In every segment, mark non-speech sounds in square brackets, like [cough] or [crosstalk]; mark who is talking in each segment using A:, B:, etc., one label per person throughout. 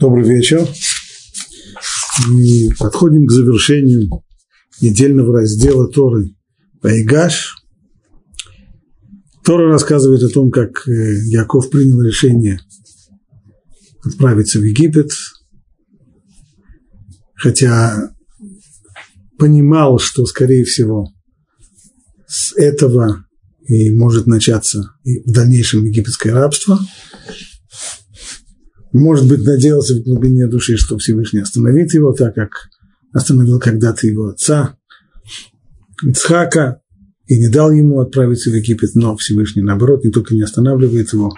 A: Добрый вечер. Мы подходим к завершению недельного раздела Торы Вайгаш. Тора рассказывает о том, как э, Яков принял решение отправиться в Египет, хотя понимал, что, скорее всего, с этого и может начаться и в дальнейшем египетское рабство – может быть, надеялся в глубине души, что Всевышний остановит его, так как остановил когда-то его отца Ицхака и не дал ему отправиться в Египет, но Всевышний, наоборот, не только не останавливает его,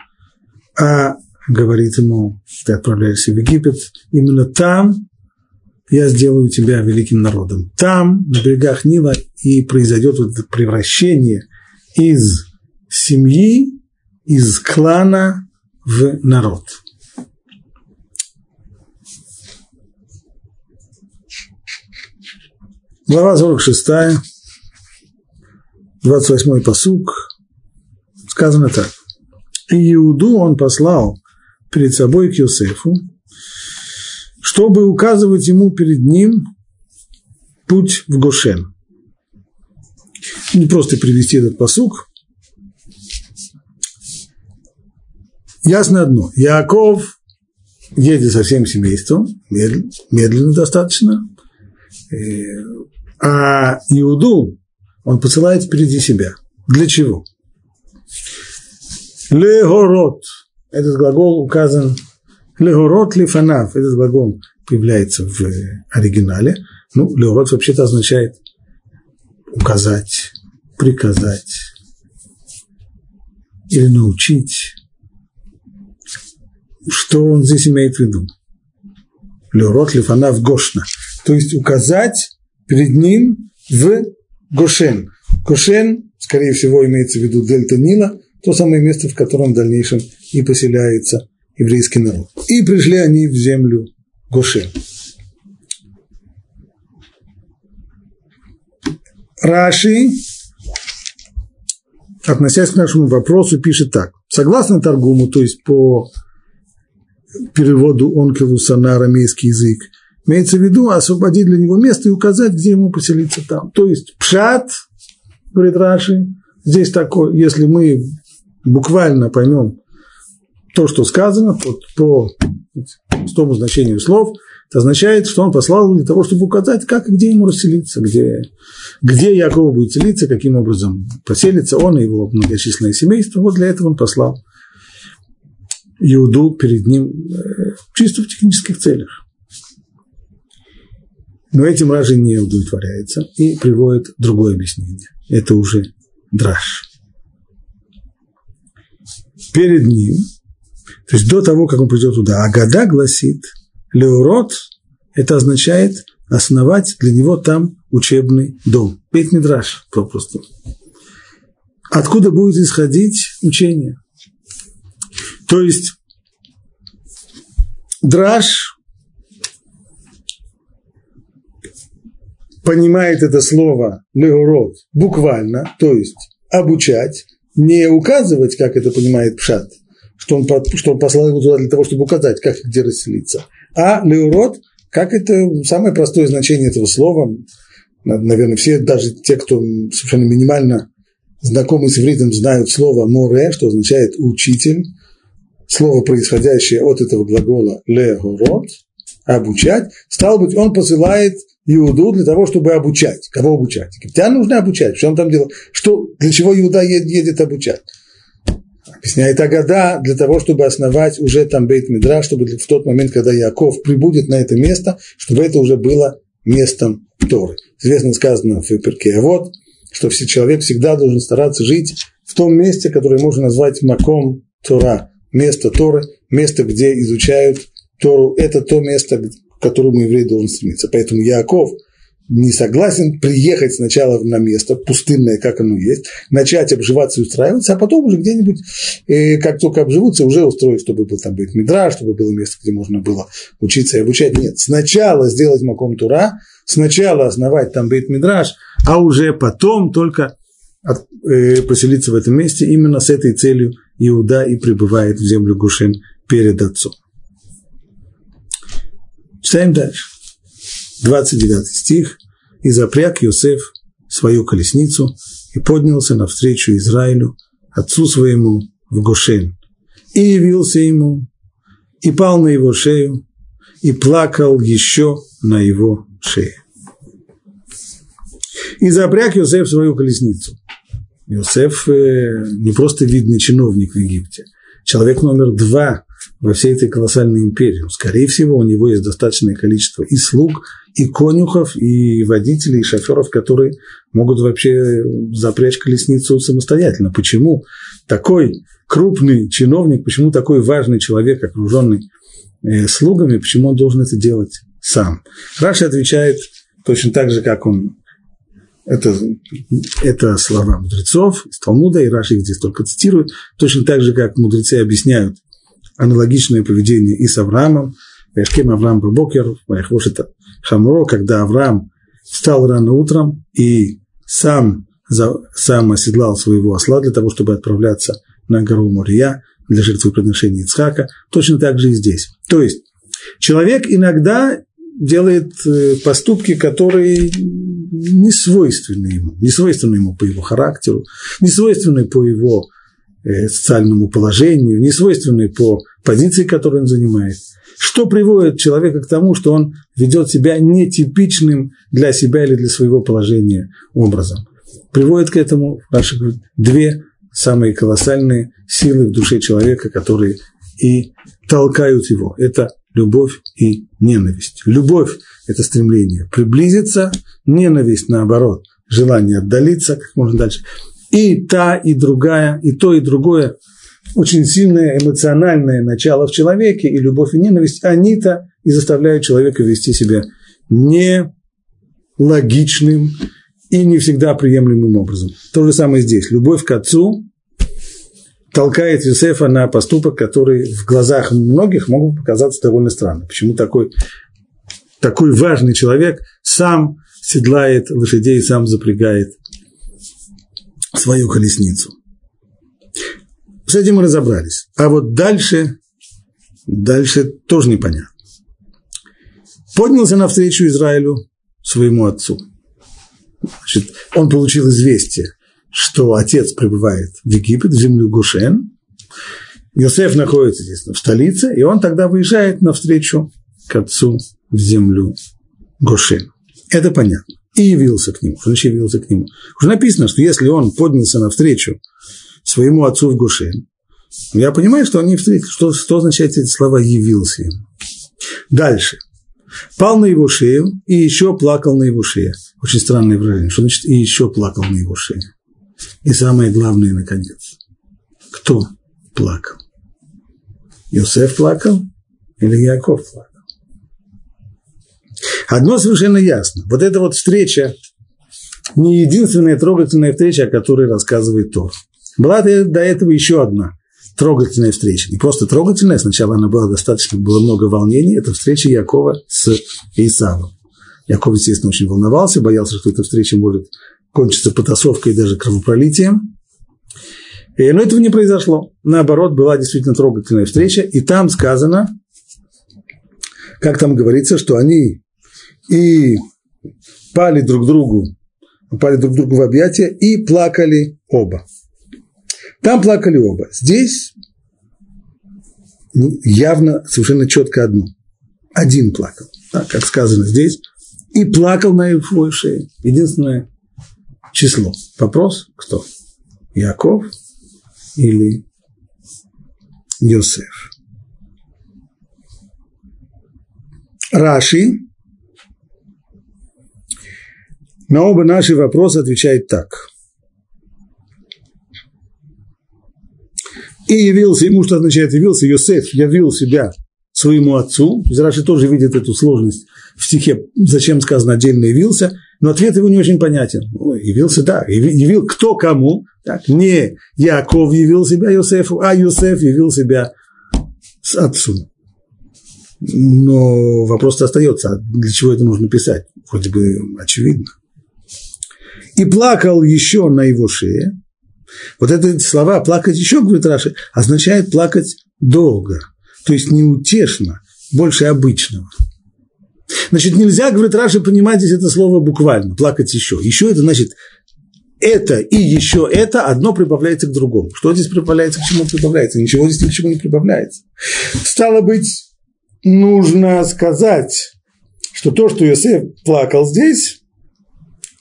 A: а говорит ему, ты отправляешься в Египет, именно там я сделаю тебя великим народом. Там, на берегах Нила, и произойдет вот это превращение из семьи, из клана в народ. Глава 46, 28 посук, сказано так. И Иуду он послал перед собой к Йосефу, чтобы указывать ему перед ним путь в Гошен. Не просто привести этот посук. Ясно одно. Яков едет со всем семейством, медленно достаточно, а Иуду он посылает впереди себя. Для чего? Легород. Этот глагол указан. Легород лифанав. Этот глагол появляется в оригинале. Ну, легород вообще-то означает указать, приказать или научить. Что он здесь имеет в виду? Леурот лифанав гошна. То есть указать перед ним в Гошен. Гошен, скорее всего, имеется в виду дельта Нила, то самое место, в котором в дальнейшем и поселяется еврейский народ. И пришли они в землю Гошен. Раши, относясь к нашему вопросу, пишет так. Согласно Таргуму, то есть по переводу Онкелуса на арамейский язык, Имеется в виду освободить для него место и указать, где ему поселиться там. То есть пшат, говорит Раши, здесь такой, если мы буквально поймем то, что сказано по, по тому значению слов, это означает, что он послал для того, чтобы указать, как и где ему расселиться, где, где Яков будет селиться, каким образом поселится он и его многочисленное семейство. Вот для этого он послал Иуду перед ним э, чисто в технических целях. Но этим Ражи не удовлетворяется и приводит другое объяснение. Это уже драж. Перед ним, то есть до того, как он придет туда, Агада гласит, Леурот, это означает основать для него там учебный дом. Бейт Мидраш попросту. Откуда будет исходить учение? То есть драж понимает это слово леурод буквально, то есть обучать, не указывать, как это понимает Пшат, что он, что он послал его туда для того, чтобы указать, как и где расселиться, а леурод, как это самое простое значение этого слова, наверное, все, даже те, кто совершенно минимально знакомы с ивритом, знают слово море, что означает учитель, слово, происходящее от этого глагола легород, обучать, стало быть, он посылает Иуду для того, чтобы обучать. Кого обучать? Египтян нужно обучать. Что он там делает? Что, для чего Иуда едет, обучать? Объясняет Агада для того, чтобы основать уже там Бейт Мидра, чтобы в тот момент, когда Яков прибудет на это место, чтобы это уже было местом Торы. Известно сказано в Перке вот, что все, человек всегда должен стараться жить в том месте, которое можно назвать Маком Тора, место Торы, место, где изучают Тору. Это то место, к которому еврей должен стремиться. Поэтому Яков не согласен приехать сначала на место, пустынное, как оно есть, начать обживаться и устраиваться, а потом уже где-нибудь, э, как только обживутся, уже устроить, чтобы был там быть медра, чтобы было место, где можно было учиться и обучать. Нет, сначала сделать маком тура, сначала основать там бейт мидраш, а уже потом только от, э, поселиться в этом месте. Именно с этой целью Иуда и прибывает в землю Гушин перед отцом. Читаем дальше. 29 стих. «И запряг Йосеф свою колесницу и поднялся навстречу Израилю, отцу своему, в Гошен, и явился ему, и пал на его шею, и плакал еще на его шее. И запряг Йосеф свою колесницу. Йосеф э, не просто видный чиновник в Египте, человек номер два во всей этой колоссальной империи. Скорее всего, у него есть достаточное количество и слуг, и конюхов, и водителей, и шоферов, которые могут вообще запрячь колесницу самостоятельно. Почему такой крупный чиновник, почему такой важный человек, окруженный э, слугами, почему он должен это делать сам? Раши отвечает точно так же, как он это, это слова мудрецов из Талмуда, и Раши их здесь только цитирует, точно так же, как мудрецы объясняют аналогичное поведение и с Авраамом, Вайшкем Авраам Бабокер, это Хамуро, когда Авраам встал рано утром и сам, за, сам оседлал своего осла для того, чтобы отправляться на гору Мория для жертвоприношения Ицхака, точно так же и здесь. То есть человек иногда делает э, поступки, которые не свойственны ему, не свойственны ему по его характеру, не свойственны по его э, социальному положению, не свойственны по позиции, которую он занимает. Что приводит человека к тому, что он ведет себя нетипичным для себя или для своего положения образом? Приводит к этому, наши две самые колоссальные силы в душе человека, которые и толкают его. Это любовь и ненависть. Любовь – это стремление приблизиться, ненависть, наоборот, желание отдалиться как можно дальше. И та, и другая, и то, и другое очень сильное эмоциональное начало в человеке, и любовь и ненависть, они-то и заставляют человека вести себя не логичным и не всегда приемлемым образом. То же самое здесь. Любовь к отцу толкает Юсефа на поступок, который в глазах многих могут показаться довольно странным. Почему такой, такой важный человек сам седлает лошадей, сам запрягает свою колесницу. С этим мы разобрались. А вот дальше, дальше тоже непонятно. Поднялся навстречу Израилю своему отцу. Значит, он получил известие, что отец пребывает в Египет, в землю Гушен. Йосеф находится здесь, в столице, и он тогда выезжает навстречу к отцу в землю Гошен. Это понятно. И явился к нему. Он явился к нему. Уже написано, что если он поднялся навстречу своему отцу в Гушен. Я понимаю, что они встретились. Что, что означают эти слова «явился им»? Дальше. Пал на его шею и еще плакал на его шее. Очень странное выражение. Что значит «и еще плакал на его шее»? И самое главное, наконец. Кто плакал? Иосиф плакал или Яков плакал? Одно совершенно ясно. Вот эта вот встреча не единственная трогательная встреча, о которой рассказывает Тор. Была до этого еще одна трогательная встреча. Не просто трогательная, сначала она была достаточно, было много волнений. Это встреча Якова с Исавом. Яков, естественно, очень волновался, боялся, что эта встреча может кончиться потасовкой и даже кровопролитием. Но этого не произошло. Наоборот, была действительно трогательная встреча, и там сказано, как там говорится, что они и пали друг другу, пали друг другу в объятия и плакали оба. Там плакали оба. Здесь явно совершенно четко одно. Один плакал, так, как сказано здесь, и плакал на его шее. Единственное число. Вопрос, кто? Яков или Йосеф? Раши на оба наши вопросы отвечает так – И явился ему, что означает явился, Йосеф явил себя своему отцу. Раши тоже видит эту сложность в стихе, зачем сказано отдельно явился, но ответ его не очень понятен. Ой, явился, да, явил кто кому, так, не Яков явил себя Йосефу, а Йосеф явил себя с отцу. Но вопрос остается, а для чего это нужно писать? Вроде бы очевидно. И плакал еще на его шее, вот эти слова «плакать еще», говорит Раши, означает плакать долго, то есть неутешно, больше обычного. Значит, нельзя, говорит Раши, понимать здесь это слово буквально, плакать еще. Еще это значит, это и еще это одно прибавляется к другому. Что здесь прибавляется, к чему прибавляется? Ничего здесь ни к чему не прибавляется. Стало быть, нужно сказать, что то, что Йосеф плакал здесь,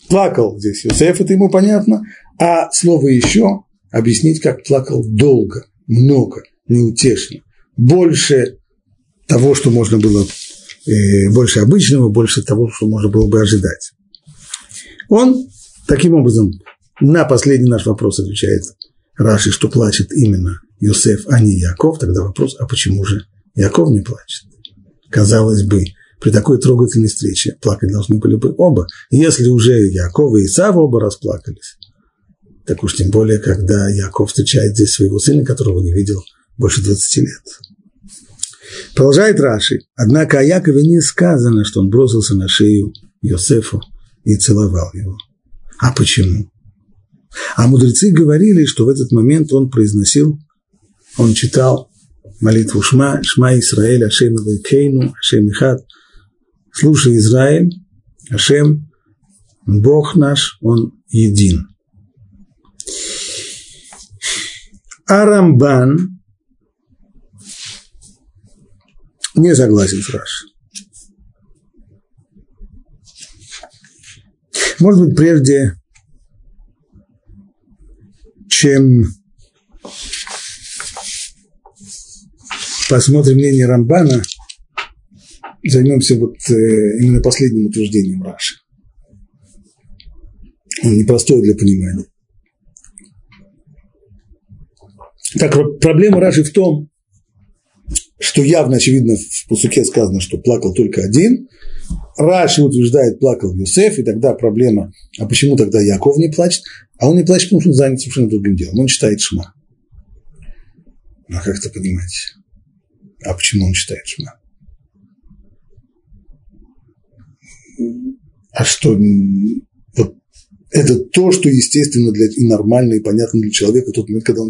A: плакал здесь Йосеф, это ему понятно, а слово «еще» объяснить, как плакал долго, много, неутешно, больше того, что можно было, э, больше обычного, больше того, что можно было бы ожидать. Он таким образом на последний наш вопрос отвечает Раши, что плачет именно Йосеф, а не Яков. Тогда вопрос, а почему же Яков не плачет? Казалось бы, при такой трогательной встрече плакать должны были бы оба. Если уже Яков и Исав оба расплакались, так уж тем более, когда Яков встречает здесь своего сына, которого не видел больше 20 лет. Продолжает Раши. Однако о Якове не сказано, что он бросился на шею Йосефу и целовал его. А почему? А мудрецы говорили, что в этот момент он произносил, он читал молитву Шма, Шма Исраэль, Ашем Кейну, Ашем Ихат. Слушай, Израиль, Ашем, Бог наш, Он един. Арамбан не согласен с Рашей. Может быть, прежде чем посмотрим мнение Рамбана, займемся вот э, именно последним утверждением Раши. Он непростой для понимания. Так, проблема Раши в том, что явно, очевидно, в Пусуке сказано, что плакал только один. Раши утверждает, плакал Юсеф, и тогда проблема, а почему тогда Яков не плачет? А он не плачет, потому что он занят совершенно другим делом. Он читает Шма. Ну, а как это понимать? А почему он читает Шма? А что, вот это то, что естественно для, и нормально, и понятно для человека, тот момент, когда он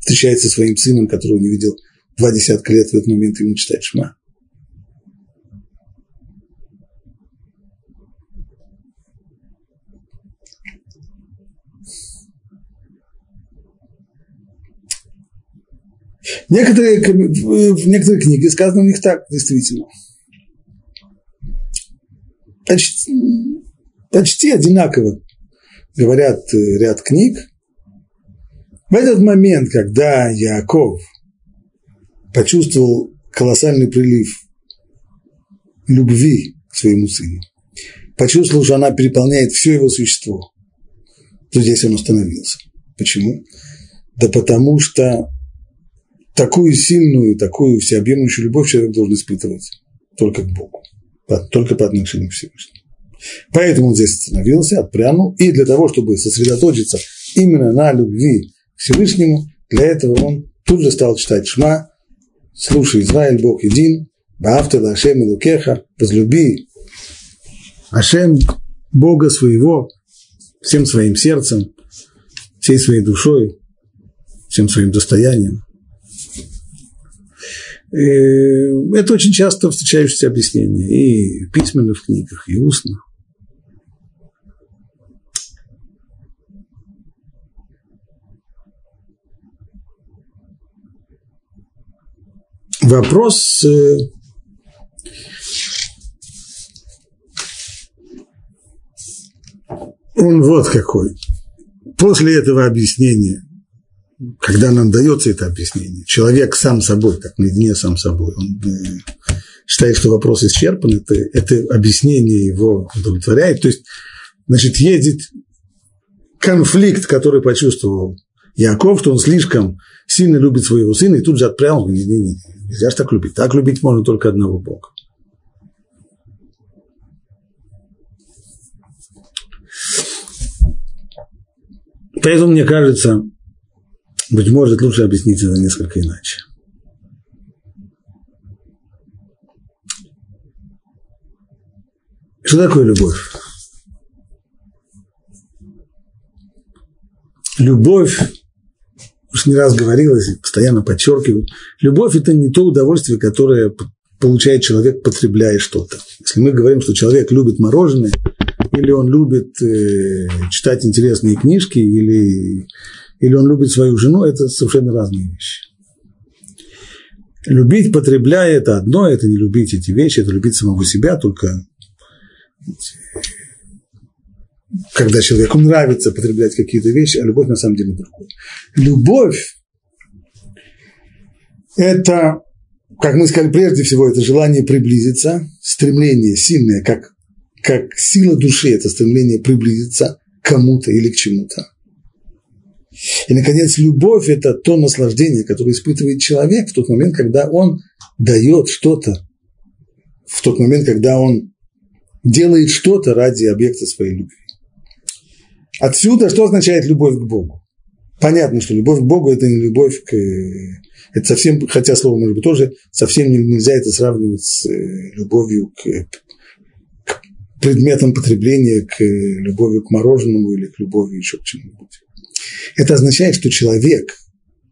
A: встречается со своим сыном, которого не видел два десятка лет, в этот момент ему читает Шма. Некоторые, в некоторых книгах сказано у них так, действительно. Почти, почти одинаково говорят э, ряд книг. В этот момент, когда Яков почувствовал колоссальный прилив любви к своему сыну, почувствовал, что она переполняет все его существо, то здесь он остановился. Почему? Да потому что такую сильную, такую всеобъемлющую любовь человек должен испытывать только к Богу, только по отношению к Всевышнему. Поэтому он здесь остановился, отпрянул, и для того, чтобы сосредоточиться именно на любви к Всевышнему, для этого он тут же стал читать Шма, слушай, Израиль, Бог един, Баавта Ашем Лукеха, возлюби Ашем, Бога своего, всем своим сердцем, всей своей душой, всем своим достоянием. Э, это очень часто встречающееся объяснение и в книгах, и устно. Вопрос э, он вот какой. После этого объяснения когда нам дается это объяснение, человек сам собой, как наедине сам собой, он э, считает, что вопрос исчерпан, это, это объяснение его удовлетворяет. То есть, значит, едет конфликт, который почувствовал Яков, что он слишком сильно любит своего сына, и тут же отправил, не, не, не, нельзя же так любить. Так любить можно только одного Бога. Поэтому мне кажется, быть может, лучше объяснить это несколько иначе. Что такое любовь? Любовь, уж не раз говорилось, постоянно подчеркиваю, любовь – это не то удовольствие, которое получает человек, потребляя что-то. Если мы говорим, что человек любит мороженое, или он любит э, читать интересные книжки, или, или он любит свою жену, это совершенно разные вещи. Любить, потребляя, это одно, это не любить эти вещи, это любить самого себя, только когда человеку нравится потреблять какие-то вещи, а любовь на самом деле другое. Любовь – это, как мы сказали прежде всего, это желание приблизиться, стремление сильное, как, как сила души, это стремление приблизиться к кому-то или к чему-то. И, наконец, любовь – это то наслаждение, которое испытывает человек в тот момент, когда он дает что-то, в тот момент, когда он делает что-то ради объекта своей любви. Отсюда что означает любовь к Богу? Понятно, что любовь к Богу – это не любовь к… Это совсем, хотя слово, может быть, тоже совсем нельзя это сравнивать с э, любовью к, к предметам потребления, к любовью к мороженому или к любови еще к чему-нибудь. Это означает, что человек,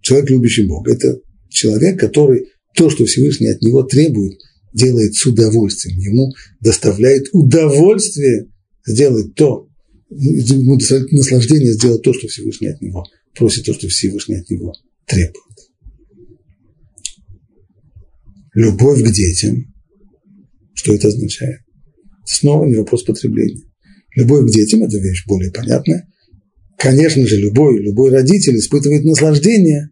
A: человек, любящий Бога, это человек, который то, что Всевышний от него требует, делает с удовольствием. Ему доставляет удовольствие сделать то, ему наслаждение сделать то, что Всевышний от него просит, то, что Всевышний от него требует. Любовь к детям. Что это означает? Снова не вопрос потребления. Любовь к детям – это вещь более понятная. Конечно же, любой, любой родитель испытывает наслаждение,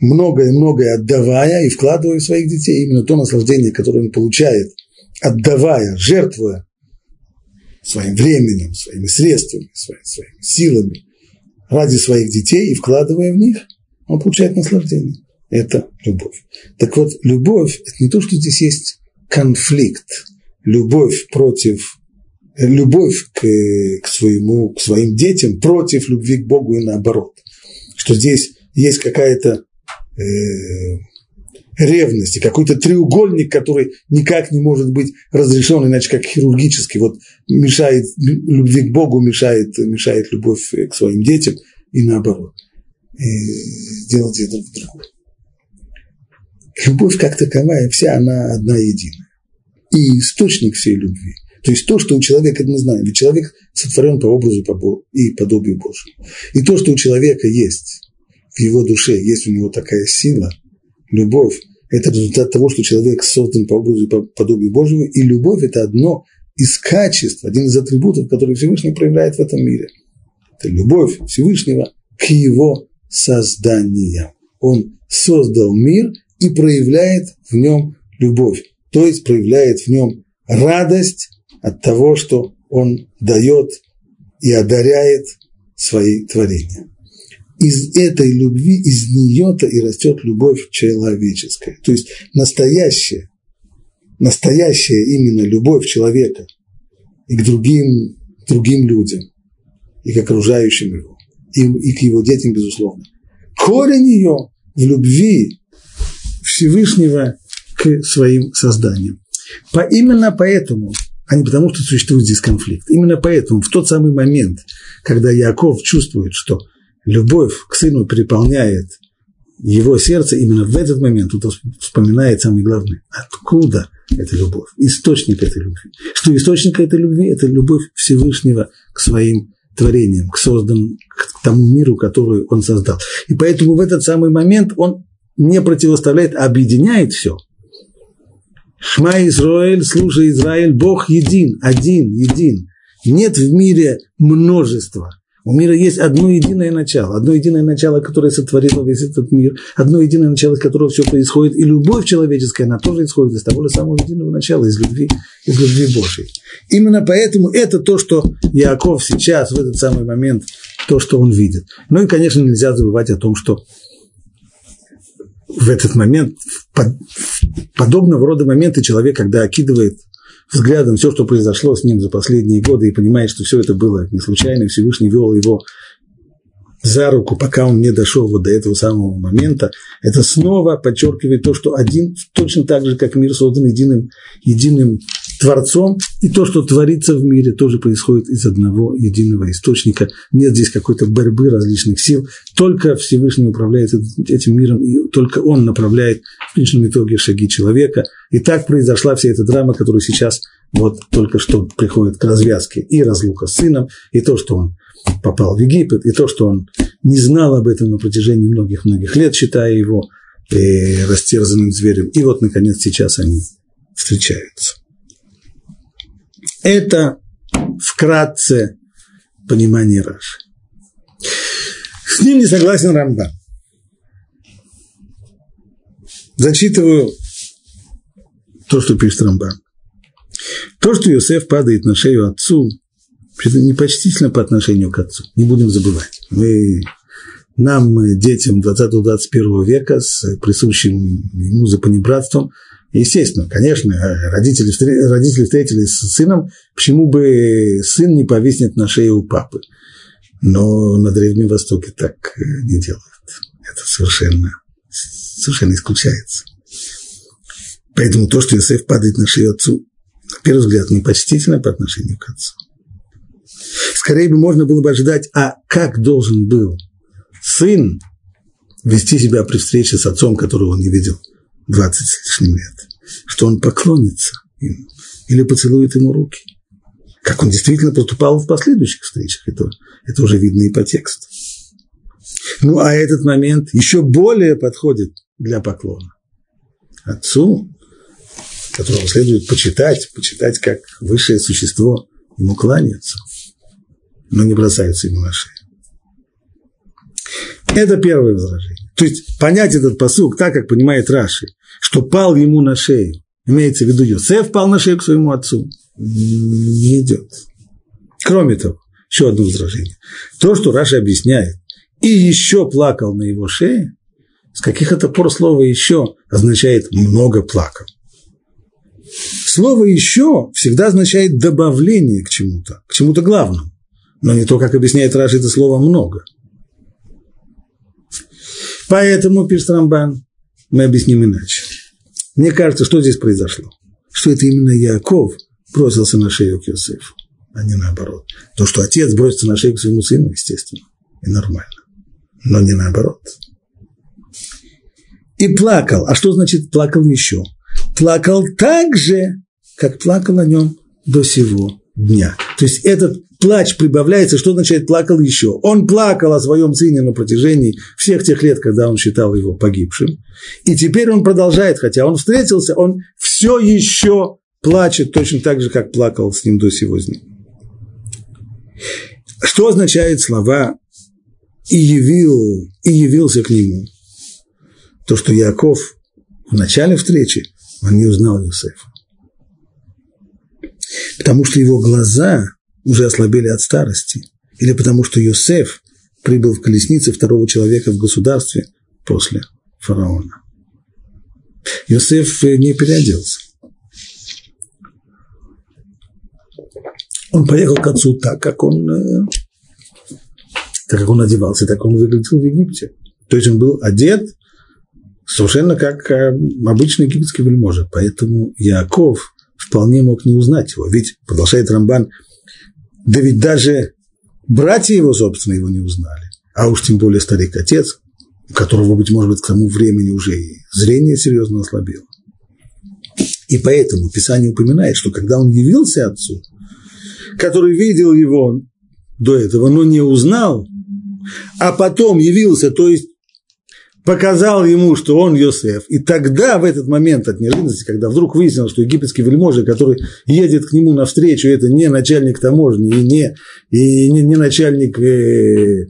A: многое-многое отдавая и вкладывая в своих детей. Именно то наслаждение, которое он получает, отдавая, жертвуя своим временем, своими средствами, своими, своими силами ради своих детей и вкладывая в них, он получает наслаждение. Это любовь. Так вот, любовь – это не то, что здесь есть конфликт, любовь против любовь к, к, своему, к своим детям против любви к Богу и наоборот. Что здесь есть какая-то э, ревность и какой-то треугольник, который никак не может быть разрешен, иначе как хирургически. Вот мешает любви к Богу, мешает, мешает любовь к своим детям и наоборот. И делать это в другое. Любовь как таковая, вся она одна единая. И источник всей любви то есть то, что у человека, мы знаем, ведь человек сотворен по образу и подобию Божьему. И то, что у человека есть в его душе, есть у него такая сила, любовь, это результат того, что человек создан по образу и по подобию Божьему, и любовь – это одно из качеств, один из атрибутов, которые Всевышний проявляет в этом мире. Это любовь Всевышнего к его созданию. Он создал мир и проявляет в нем любовь, то есть проявляет в нем радость от того, что он дает и одаряет свои творения. Из этой любви, из нее-то и растет любовь человеческая. То есть настоящая, настоящая именно любовь человека и к другим, другим людям, и к окружающим его, и, и к его детям, безусловно. Корень ее в любви Всевышнего к своим созданиям. По, именно поэтому а не потому, что существует здесь конфликт. Именно поэтому в тот самый момент, когда Яков чувствует, что любовь к сыну переполняет его сердце, именно в этот момент он вспоминает самое главное, откуда эта любовь, источник этой любви. Что источник этой любви – это любовь Всевышнего к своим творениям, к созданному, к тому миру, который он создал. И поэтому в этот самый момент он не противоставляет, а объединяет все – Шма Израиль, слушай Израиль, Бог един, один, един. Нет в мире множества. У мира есть одно единое начало, одно единое начало, которое сотворило весь этот мир, одно единое начало, из которого все происходит, и любовь человеческая, она тоже исходит из того же самого единого начала, из любви, из любви Божьей. Именно поэтому это то, что Яков сейчас, в этот самый момент, то, что он видит. Ну и, конечно, нельзя забывать о том, что в этот момент, в подобного рода моменты человек, когда окидывает взглядом все, что произошло с ним за последние годы, и понимает, что все это было не случайно, Всевышний вел его за руку, пока он не дошел вот до этого самого момента, это снова подчеркивает то, что один, точно так же, как мир создан единым, единым Творцом, и то, что творится в мире, тоже происходит из одного единого источника. Нет здесь какой-то борьбы различных сил, только Всевышний управляет этим миром, и только Он направляет в конечном итоге шаги человека. И так произошла вся эта драма, которая сейчас вот только что приходит к развязке и разлука с сыном, и то, что он попал в Египет, и то, что он не знал об этом на протяжении многих-многих лет, считая его э, растерзанным зверем. И вот, наконец, сейчас они встречаются. Это вкратце понимание Раши. С ним не согласен Рамбан. Зачитываю то, что пишет Рамбан. То, что Иосиф падает на шею отцу, это непочтительно по отношению к отцу. Не будем забывать. Мы, нам, детям 20-21 века, с присущим ему запонебратством, естественно, конечно, родители, родители встретились с сыном, почему бы сын не повиснет на шее у папы. Но на Древнем Востоке так не делают. Это совершенно, совершенно исключается. Поэтому то, что Иосиф падает на шею отцу, на первый взгляд, непочтительно по отношению к отцу. Скорее бы можно было бы ожидать, а как должен был сын вести себя при встрече с отцом, которого он не видел 20 с лишним лет, что он поклонится ему или поцелует ему руки. Как он действительно поступал в последующих встречах, это, это уже видно и по тексту. Ну, а этот момент еще более подходит для поклона. Отцу которого следует почитать, почитать как высшее существо, ему кланяются, но не бросаются ему на шею. Это первое возражение. То есть понять этот посук так, как понимает Раши, что пал ему на шею, имеется в виду Йосеф пал на шею к своему отцу, не идет. Кроме того, еще одно возражение. То, что Раши объясняет, и еще плакал на его шее, с каких это пор слово «еще» означает «много плакал». Слово «еще» всегда означает добавление к чему-то, к чему-то главному. Но не то, как объясняет Раши, это слово «много». Поэтому, пишет Рамбан, мы объясним иначе. Мне кажется, что здесь произошло? Что это именно Яков бросился на шею к Йосефу, а не наоборот. То, что отец бросится на шею к своему сыну, естественно, и нормально. Но не наоборот. И плакал. А что значит плакал еще? плакал так же, как плакал о нем до сего дня. То есть этот плач прибавляется, что означает плакал еще? Он плакал о своем сыне на протяжении всех тех лет, когда он считал его погибшим. И теперь он продолжает, хотя он встретился, он все еще плачет точно так же, как плакал с ним до сего дня. Что означает слова «и явил, и явился к нему»? То, что Яков в начале встречи он не узнал Юсефа. Потому что его глаза уже ослабели от старости. Или потому что Йосеф прибыл в колеснице второго человека в государстве после фараона. Йосеф не переоделся. Он поехал к отцу так, как он, э, так как он одевался, так он выглядел в Египте. То есть он был одет совершенно как э, обычный египетский вельможа. Поэтому Яков вполне мог не узнать его. Ведь, продолжает Рамбан, да ведь даже братья его, собственно, его не узнали. А уж тем более старик-отец, у которого, быть может, к тому времени уже и зрение серьезно ослабело. И поэтому Писание упоминает, что когда он явился отцу, который видел его до этого, но не узнал, а потом явился, то есть показал ему, что он Йосеф. И тогда, в этот момент от неожиданности, когда вдруг выяснилось, что египетский вельможа, который едет к нему навстречу, это не начальник таможни и не, и не, не начальник э,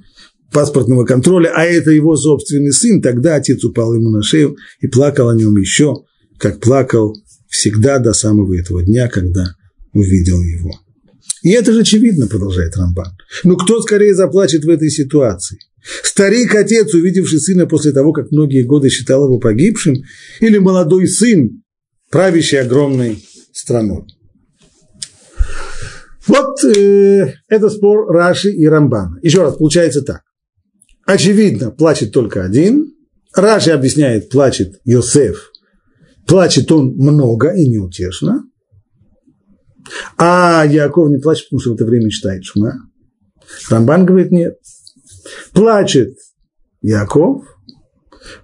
A: паспортного контроля, а это его собственный сын, тогда отец упал ему на шею и плакал о нем еще, как плакал всегда до самого этого дня, когда увидел его. И это же очевидно, продолжает Рамбан. Но кто скорее заплачет в этой ситуации? Старик-отец, увидевший сына после того, как многие годы считал его погибшим, или молодой сын, правящий огромной страной. Вот э, это спор Раши и Рамбана. Еще раз, получается так. Очевидно, плачет только один. Раши объясняет, плачет Йосеф. Плачет он много и неутешно. А Яков не плачет, потому что в это время читает Шма. Рамбан говорит, нет. Плачет Яков,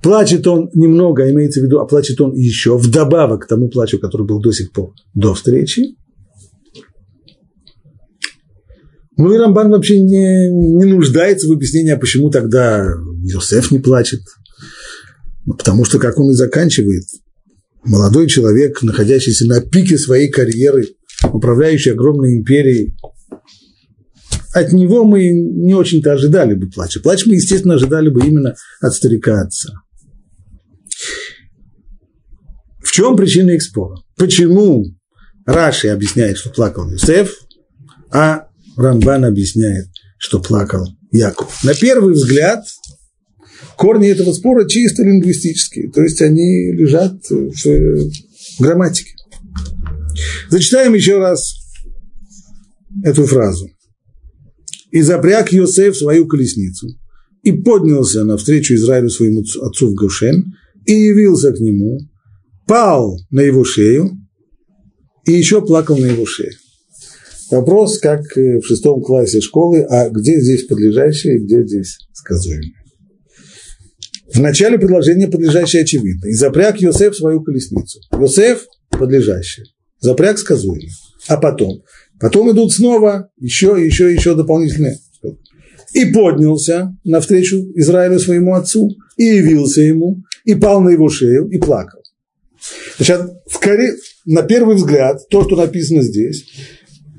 A: плачет он немного, имеется в виду, а плачет он еще вдобавок к тому плачу, который был до сих пор, до встречи. Ну и Рамбан вообще не, не нуждается в объяснении, а почему тогда Йосеф не плачет. Ну, потому что, как он и заканчивает, молодой человек, находящийся на пике своей карьеры, управляющий огромной империей, от него мы не очень-то ожидали бы плача. Плач мы, естественно, ожидали бы именно от старика отца. В чем причина их спора? Почему Раши объясняет, что плакал Юсеф, а Рамбан объясняет, что плакал Яков. На первый взгляд, корни этого спора чисто лингвистические, то есть они лежат в грамматике. Зачитаем еще раз эту фразу. «И запряг Йосеф свою колесницу, и поднялся навстречу Израилю своему отцу в Гошен, и явился к нему, пал на его шею, и еще плакал на его шее. Вопрос, как в шестом классе школы, а где здесь подлежащее, где здесь сказуемое. В начале предложения подлежащее очевидно. И запряг Йосеф свою колесницу. Йосеф – подлежащее. Запряг сказуемое. А потом? Потом идут снова еще, еще, еще дополнительные. И поднялся навстречу Израилю своему отцу, и явился ему, и пал на его шею, и плакал. Значит, в коре, на первый взгляд, то, что написано здесь,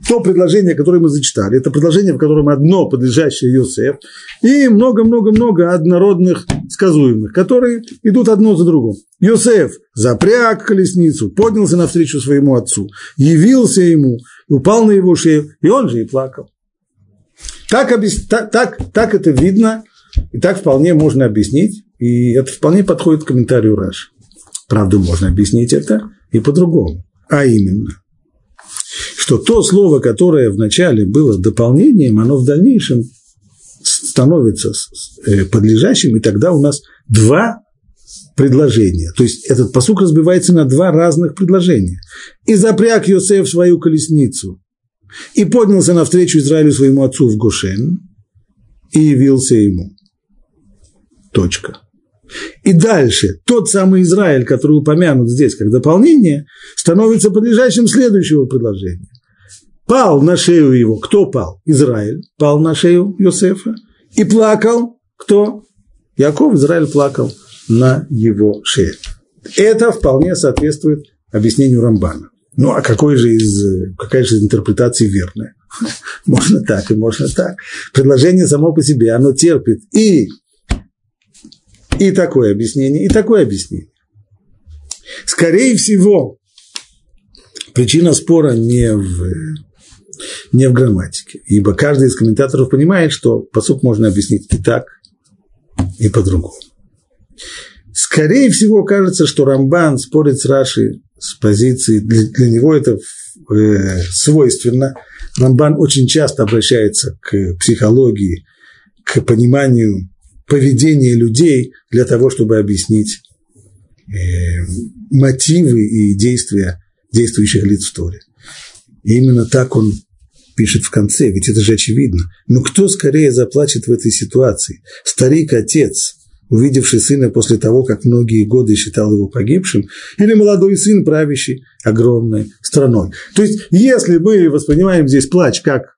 A: то предложение, которое мы зачитали, это предложение, в котором одно подлежащее Йосеф, и много-много-много однородных сказуемых, которые идут одно за другим. Йосеф запряг колесницу, поднялся навстречу своему отцу, явился ему, упал на его шею, и он же и плакал. Так, так, так, так это видно, и так вполне можно объяснить, и это вполне подходит к комментарию Раш. Правда, можно объяснить это и по-другому. А именно – что то слово, которое вначале было дополнением, оно в дальнейшем становится э, подлежащим, и тогда у нас два предложения. То есть этот посук разбивается на два разных предложения. «И запряг Йосеф свою колесницу, и поднялся навстречу Израилю своему отцу в Гошен, и явился ему». Точка. И дальше тот самый Израиль, который упомянут здесь как дополнение, становится подлежащим следующего предложения пал на шею его. Кто пал? Израиль пал на шею Йосефа. И плакал кто? Яков, Израиль плакал на его шее. Это вполне соответствует объяснению Рамбана. Ну, а какой же из, какая же из интерпретаций верная? [laughs] Можно так и можно так. Предложение само по себе, оно терпит и, и такое объяснение, и такое объяснение. Скорее всего, причина спора не в не в грамматике. Ибо каждый из комментаторов понимает, что посук можно объяснить и так, и по-другому. Скорее всего, кажется, что Рамбан спорит с Раши с позиции, для, для него это э, свойственно. Рамбан очень часто обращается к психологии, к пониманию поведения людей для того, чтобы объяснить э, мотивы и действия действующих лиц в Торе. И именно так он пишет в конце, ведь это же очевидно. Но кто скорее заплачет в этой ситуации? Старик-отец, увидевший сына после того, как многие годы считал его погибшим, или молодой сын, правящий огромной страной. То есть, если мы воспринимаем здесь плач как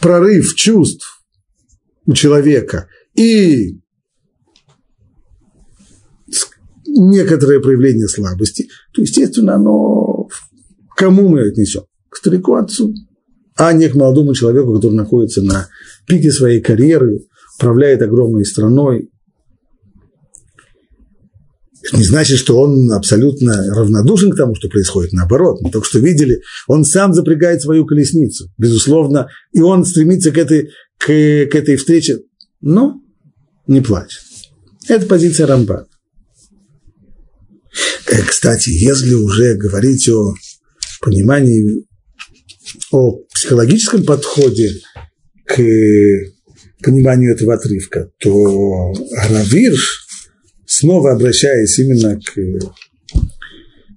A: прорыв чувств у человека и некоторое проявление слабости, то, естественно, оно кому мы отнесем? К старику отцу, а не к молодому человеку, который находится на пике своей карьеры, управляет огромной страной. Это не значит, что он абсолютно равнодушен к тому, что происходит. Наоборот, мы только что видели, он сам запрягает свою колесницу, безусловно, и он стремится к этой, к, к этой встрече, но не плачет. Это позиция Рамбана. Э, кстати, если уже говорить о понимании, о психологическом подходе к пониманию этого отрывка, то Равирш, снова обращаясь именно к,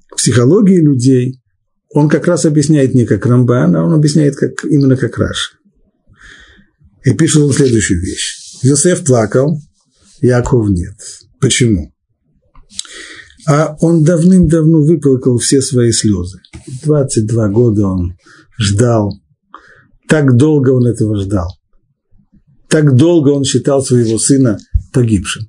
A: к психологии людей, он как раз объясняет не как Рамбан, а он объясняет как, именно как Раши. И пишет он следующую вещь. Йосеф плакал, Яков нет. Почему? А он давным-давно выплакал все свои слезы. 22 года он ждал. Так долго он этого ждал. Так долго он считал своего сына погибшим.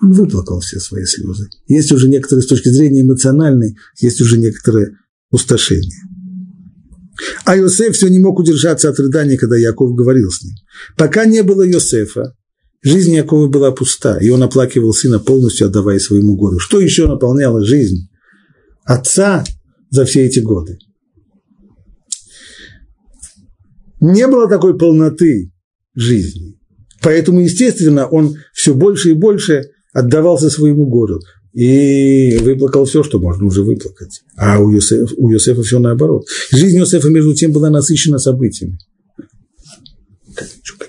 A: Он выплакал все свои слезы. Есть уже некоторые, с точки зрения эмоциональной, есть уже некоторые пустошение. А Йосеф все не мог удержаться от рыдания, когда Яков говорил с ним. Пока не было Йосефа, жизнь Якова была пуста, и он оплакивал сына полностью, отдавая своему гору. Что еще наполняло жизнь отца за все эти годы? Не было такой полноты жизни. Поэтому, естественно, он все больше и больше отдавался своему гору и выплакал все, что можно уже выплакать. А у Йосефа, у Йосефа все наоборот. Жизнь Йосефа, между тем, была насыщена событиями.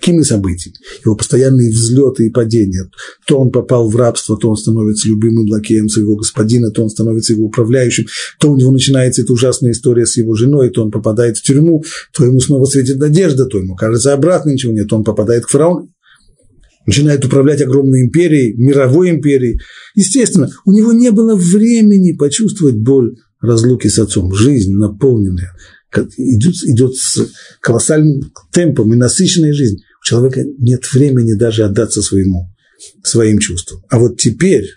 A: Какими событиями? Его постоянные взлеты и падения. То он попал в рабство, то он становится любимым лакеем своего господина, то он становится его управляющим, то у него начинается эта ужасная история с его женой, то он попадает в тюрьму, то ему снова светит надежда, то ему кажется обратно ничего нет, то он попадает к фараону начинает управлять огромной империей, мировой империей. Естественно, у него не было времени почувствовать боль разлуки с отцом. Жизнь наполненная, идет, идет с колоссальным темпом и насыщенная жизнь. Человека нет времени даже отдаться своему, своим чувствам. А вот теперь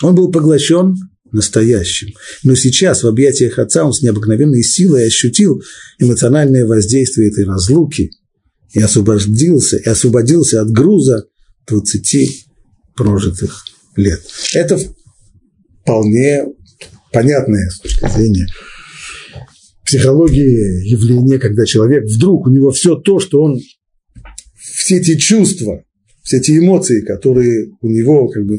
A: он был поглощен настоящим. Но сейчас в объятиях отца он с необыкновенной силой ощутил эмоциональное воздействие этой разлуки и освободился, и освободился от груза 20 прожитых лет. Это вполне понятное с точки зрения психологии явление, когда человек вдруг, у него все то, что он, все эти чувства, все эти эмоции, которые у него как бы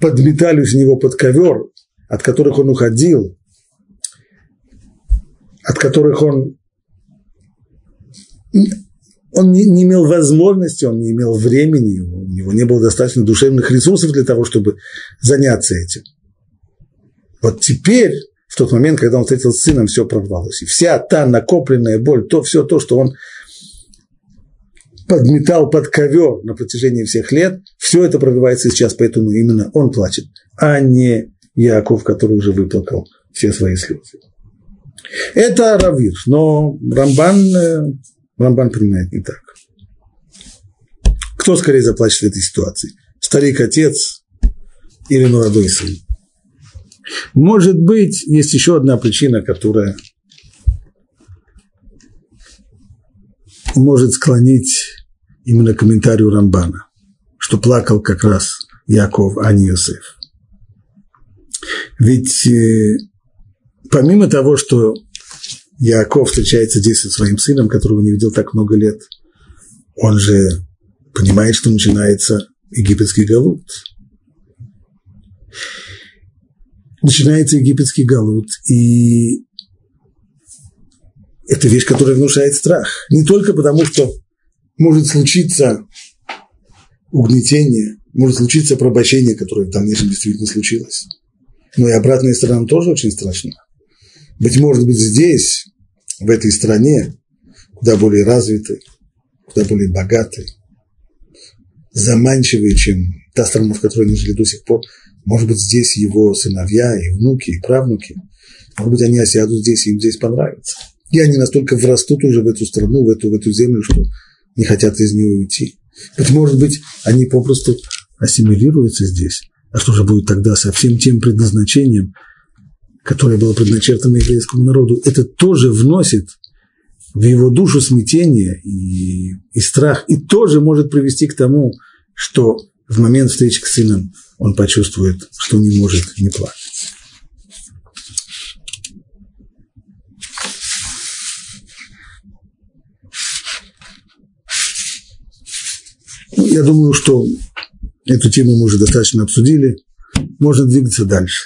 A: подметались у него под ковер, от которых он уходил, от которых он он не, не имел возможности, он не имел времени, у него не было достаточно душевных ресурсов для того, чтобы заняться этим. Вот теперь, в тот момент, когда он встретил с сыном, все прорвалось. И вся та накопленная боль, то, все то, что он подметал под ковер на протяжении всех лет, все это пробивается сейчас, поэтому именно он плачет, а не Яков, который уже выплакал все свои слезы. Это Равирш, но Рамбан э, Рамбан понимает не так. Кто скорее заплачет в этой ситуации? Старик-отец или молодой сын? Может быть, есть еще одна причина, которая может склонить именно комментарию Рамбана, что плакал как раз Яков, а не Иосиф. Ведь э, помимо того, что Яков встречается здесь со своим сыном, которого не видел так много лет. Он же понимает, что начинается египетский галут. Начинается египетский галут, и это вещь, которая внушает страх. Не только потому, что может случиться угнетение, может случиться порабощение, которое в дальнейшем действительно случилось. Но и обратная сторона тоже очень страшна. Быть может быть, здесь в этой стране, куда более развитой, куда более богатой, заманчивой, чем та страна, в которой они жили до сих пор. Может быть, здесь его сыновья и внуки, и правнуки. Может быть, они осядут здесь, и им здесь понравится. И они настолько врастут уже в эту страну, в эту, в эту землю, что не хотят из нее уйти. Быть может быть, они попросту ассимилируются здесь. А что же будет тогда со всем тем предназначением, которое было предначертано еврейскому народу, это тоже вносит в его душу смятение и, и страх, и тоже может привести к тому, что в момент встречи с сыном он почувствует, что не может не плакать. Я думаю, что эту тему мы уже достаточно обсудили. Можно двигаться дальше.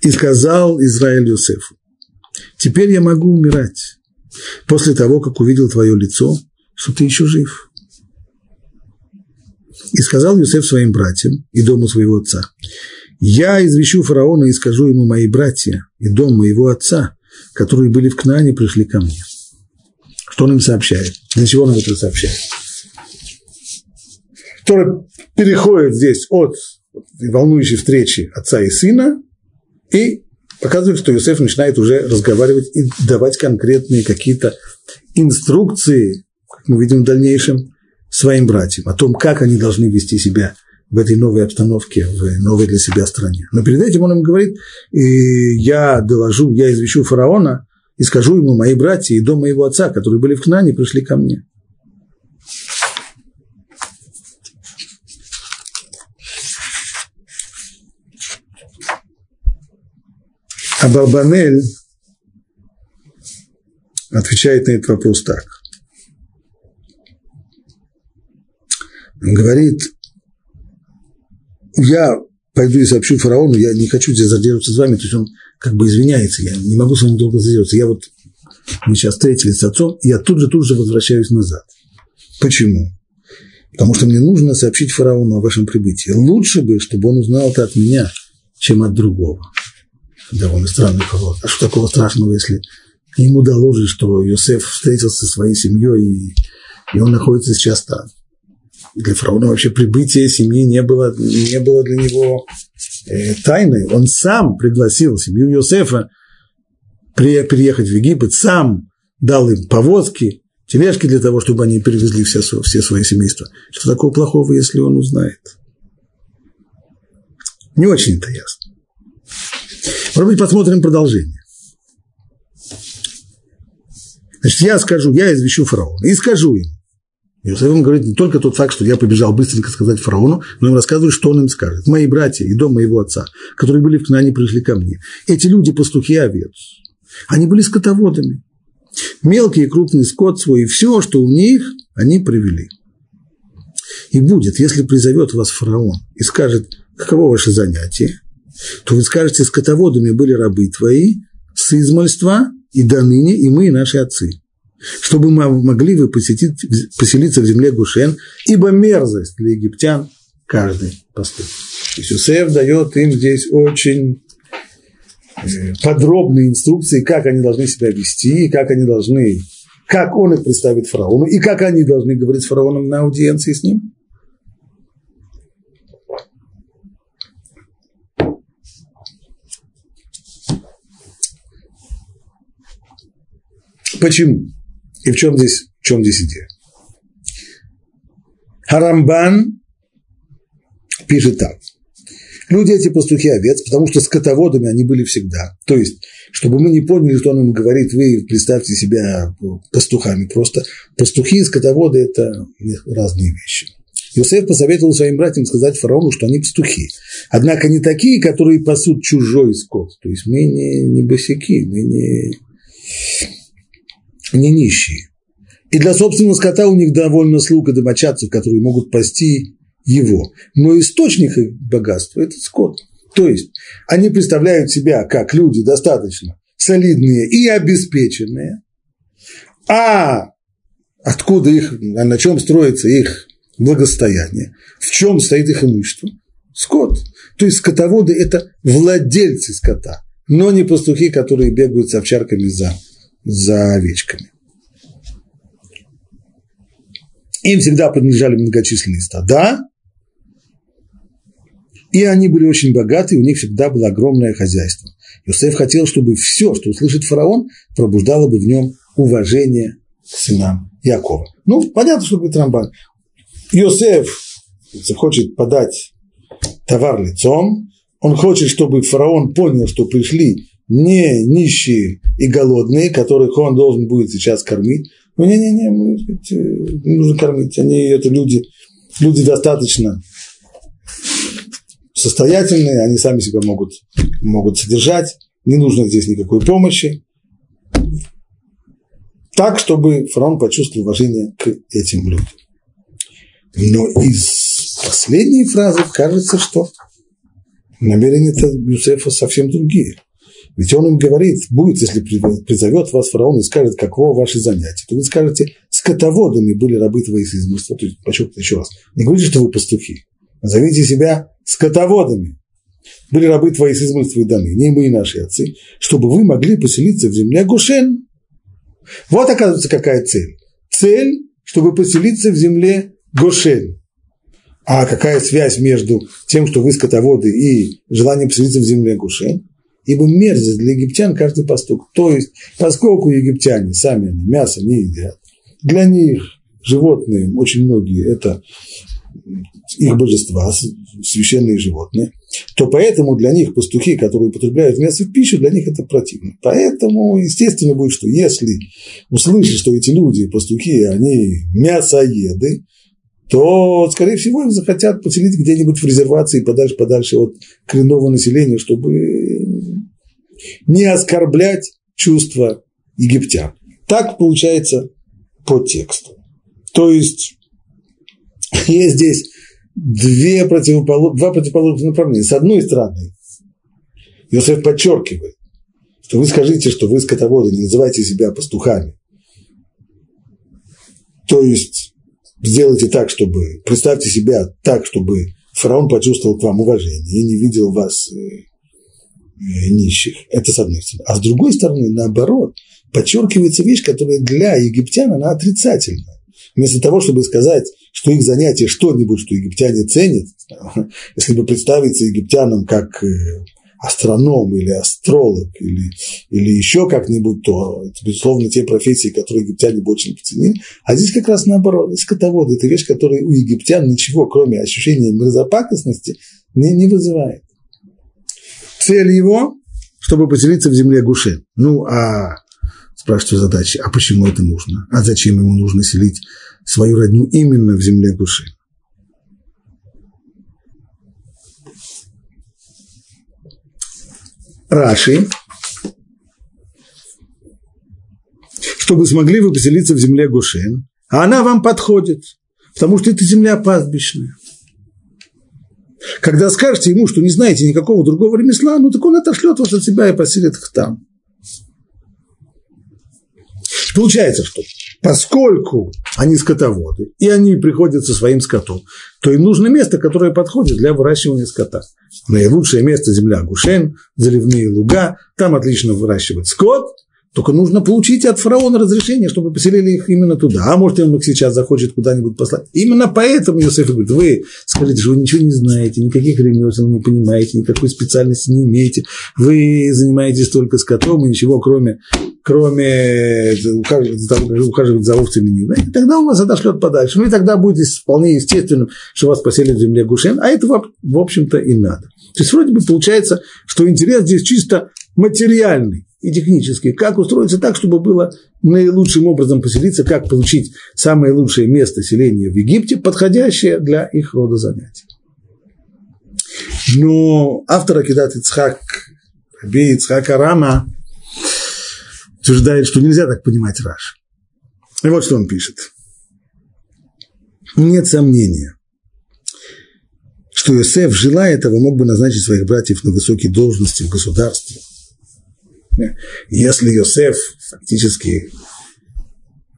A: И сказал Израиль Юсефу, теперь я могу умирать после того, как увидел твое лицо, что ты еще жив. И сказал Юсеф своим братьям и дому своего отца, Я извещу фараона и скажу ему, мои братья и дом моего отца, которые были в Кнане, пришли ко мне. Что он им сообщает? Для чего он это сообщает? Тора переходит здесь от волнующей встречи отца и сына и показывает, что Иосиф начинает уже разговаривать и давать конкретные какие-то инструкции, как мы видим в дальнейшем, своим братьям, о том, как они должны вести себя в этой новой обстановке, в новой для себя стране. Но перед этим он им говорит, я доложу, я извещу фараона и скажу ему, мои братья и дом моего отца, которые были в Кнане, пришли ко мне. А Барбанель отвечает на этот вопрос так. Он говорит, я пойду и сообщу фараону, я не хочу здесь задерживаться с вами, то есть он как бы извиняется, я не могу с вами долго задерживаться, я вот, мы сейчас встретились с отцом, я тут же, тут же возвращаюсь назад. Почему? Потому что мне нужно сообщить фараону о вашем прибытии. Лучше бы, чтобы он узнал это от меня, чем от другого. Довольно странный поворот. А что такого страшного, если ему доложили, что Йосеф встретился со своей семьей, и, и он находится сейчас там? для фараона вообще прибытие семьи не было, не было для него э, тайной. Он сам пригласил семью Иосифа приехать в Египет, сам дал им повозки, тележки для того, чтобы они перевезли все, все свои семейства. Что такого плохого, если он узнает? Не очень это ясно. Может быть, посмотрим продолжение. Значит, я скажу, я извещу фараона и скажу им, Иосиф ему говорит не только тот факт, что я побежал быстренько сказать фараону, но им рассказывает, что он им скажет. Мои братья и дом моего отца, которые были в Кнане, пришли ко мне. Эти люди пастухи овец. Они были скотоводами. Мелкий и крупный скот свой, и все, что у них, они привели. И будет, если призовет вас фараон и скажет, каково ваше занятие, то вы скажете, скотоводами были рабы твои с измольства и до ныне, и мы, и наши отцы чтобы мы могли вы поселиться в земле Гушен, ибо мерзость для египтян каждый поступок. Иисусеф дает им здесь очень э, подробные инструкции, как они должны себя вести, как они должны, как он их представит фараону, и как они должны говорить с фараоном на аудиенции с ним. Почему? И в чем здесь, в чем здесь идея? Харамбан пишет так. Люди эти пастухи овец, потому что скотоводами они были всегда. То есть, чтобы мы не поняли, что он им говорит, вы представьте себя пастухами просто. Пастухи и скотоводы – это разные вещи. Иосиф посоветовал своим братьям сказать фараону, что они пастухи. Однако не такие, которые пасут чужой скот. То есть мы не, не босяки, мы не, не нищие. И для собственного скота у них довольно слуг и домочадцев, которые могут пасти его. Но источник их богатства – это скот. То есть они представляют себя как люди достаточно солидные и обеспеченные, а откуда их, на чем строится их благосостояние, в чем стоит их имущество? Скот. То есть скотоводы – это владельцы скота, но не пастухи, которые бегают с овчарками за за овечками. Им всегда принадлежали многочисленные стада, и они были очень богаты, у них всегда было огромное хозяйство. Иосиф хотел, чтобы все, что услышит фараон, пробуждало бы в нем уважение к сынам Якова. Ну, понятно, что будет Рамбан. Иосиф хочет подать товар лицом, он хочет, чтобы фараон понял, что пришли не нищие и голодные, которых он должен будет сейчас кормить. Ну, не-не-не, не нужно кормить. Они, это люди, люди достаточно состоятельные, они сами себя могут, могут содержать, не нужно здесь никакой помощи. Так, чтобы фараон почувствовал уважение к этим людям. Но из последней фразы кажется, что намерения Юсефа совсем другие – ведь он им говорит, будет, если призовет вас фараон и скажет, каково ваше занятие, то вы скажете, скотоводами были рабы твои из измыства. То есть, подчеркну еще раз, не говорите, что вы пастухи. Назовите себя скотоводами. были рабы твои с измольства и даны, не мы и наши отцы, чтобы вы могли поселиться в земле Гошен. Вот, оказывается, какая цель. Цель, чтобы поселиться в земле Гошен. А какая связь между тем, что вы скотоводы, и желанием поселиться в земле Гошен? Ибо мерзость для египтян каждый поступ. То есть, поскольку египтяне сами они мясо не едят, для них животные, очень многие, это их божества, священные животные, то поэтому для них пастухи, которые употребляют мясо в пищу, для них это противно. Поэтому, естественно, будет, что если услышишь, что эти люди, пастухи, они мясоеды, то, скорее всего, их захотят поселить где-нибудь в резервации подальше-подальше от коренного населения, чтобы не оскорблять чувства египтян. Так получается по тексту. То есть [laughs] есть здесь две противополож... два противоположных направления. С одной стороны, Иосиф подчеркивает, что вы скажите, что вы скотоводы, не называйте себя пастухами. То есть сделайте так, чтобы, представьте себя так, чтобы фараон почувствовал к вам уважение и не видел вас э, нищих. Это с одной стороны. А с другой стороны, наоборот, подчеркивается вещь, которая для египтян, она отрицательная. Вместо того, чтобы сказать, что их занятие что-нибудь, что египтяне ценят, [laughs] если бы представиться египтянам как э, астроном или астролог или, или еще как-нибудь, то это, безусловно, те профессии, которые египтяне бы очень поценили. А здесь как раз наоборот. Скотовод – это вещь, которая у египтян ничего, кроме ощущения мерзопакостности, не, не вызывает. Цель его, чтобы поселиться в земле Гушен. Ну, а спрашивается задача, а почему это нужно? А зачем ему нужно селить свою родню именно в земле Гушен? Раши, чтобы смогли вы поселиться в земле Гушен, а она вам подходит, потому что это земля пастбищная. Когда скажете ему, что не знаете никакого другого ремесла, ну так он отошлет вас от себя и поселит их там. Получается, что поскольку они скотоводы, и они приходят со своим скотом, то им нужно место, которое подходит для выращивания скота. Наилучшее место – земля Гушен, заливные луга, там отлично выращивать скот, только нужно получить от фараона разрешение, чтобы поселили их именно туда. А может, он их сейчас захочет куда-нибудь послать. Именно поэтому Иосиф говорит, вы скажите, что вы ничего не знаете, никаких ремесел не понимаете, никакой специальности не имеете. Вы занимаетесь только скотом и ничего, кроме, кроме ухаживать за овцами не знаете. Тогда он вас отошлет подальше. Ну и тогда будет вполне естественным, что вас поселят в земле Гушен. А этого, в общем-то, и надо. То есть вроде бы получается, что интерес здесь чисто материальный и технически, как устроиться так, чтобы было наилучшим образом поселиться, как получить самое лучшее место селения в Египте, подходящее для их рода занятий. Но автор Акидат Ицхак, Раби Ицхак Арама, утверждает, что нельзя так понимать Раш. И вот что он пишет. Нет сомнения, что Иосиф, желая этого, мог бы назначить своих братьев на высокие должности в государстве – если Йосеф фактически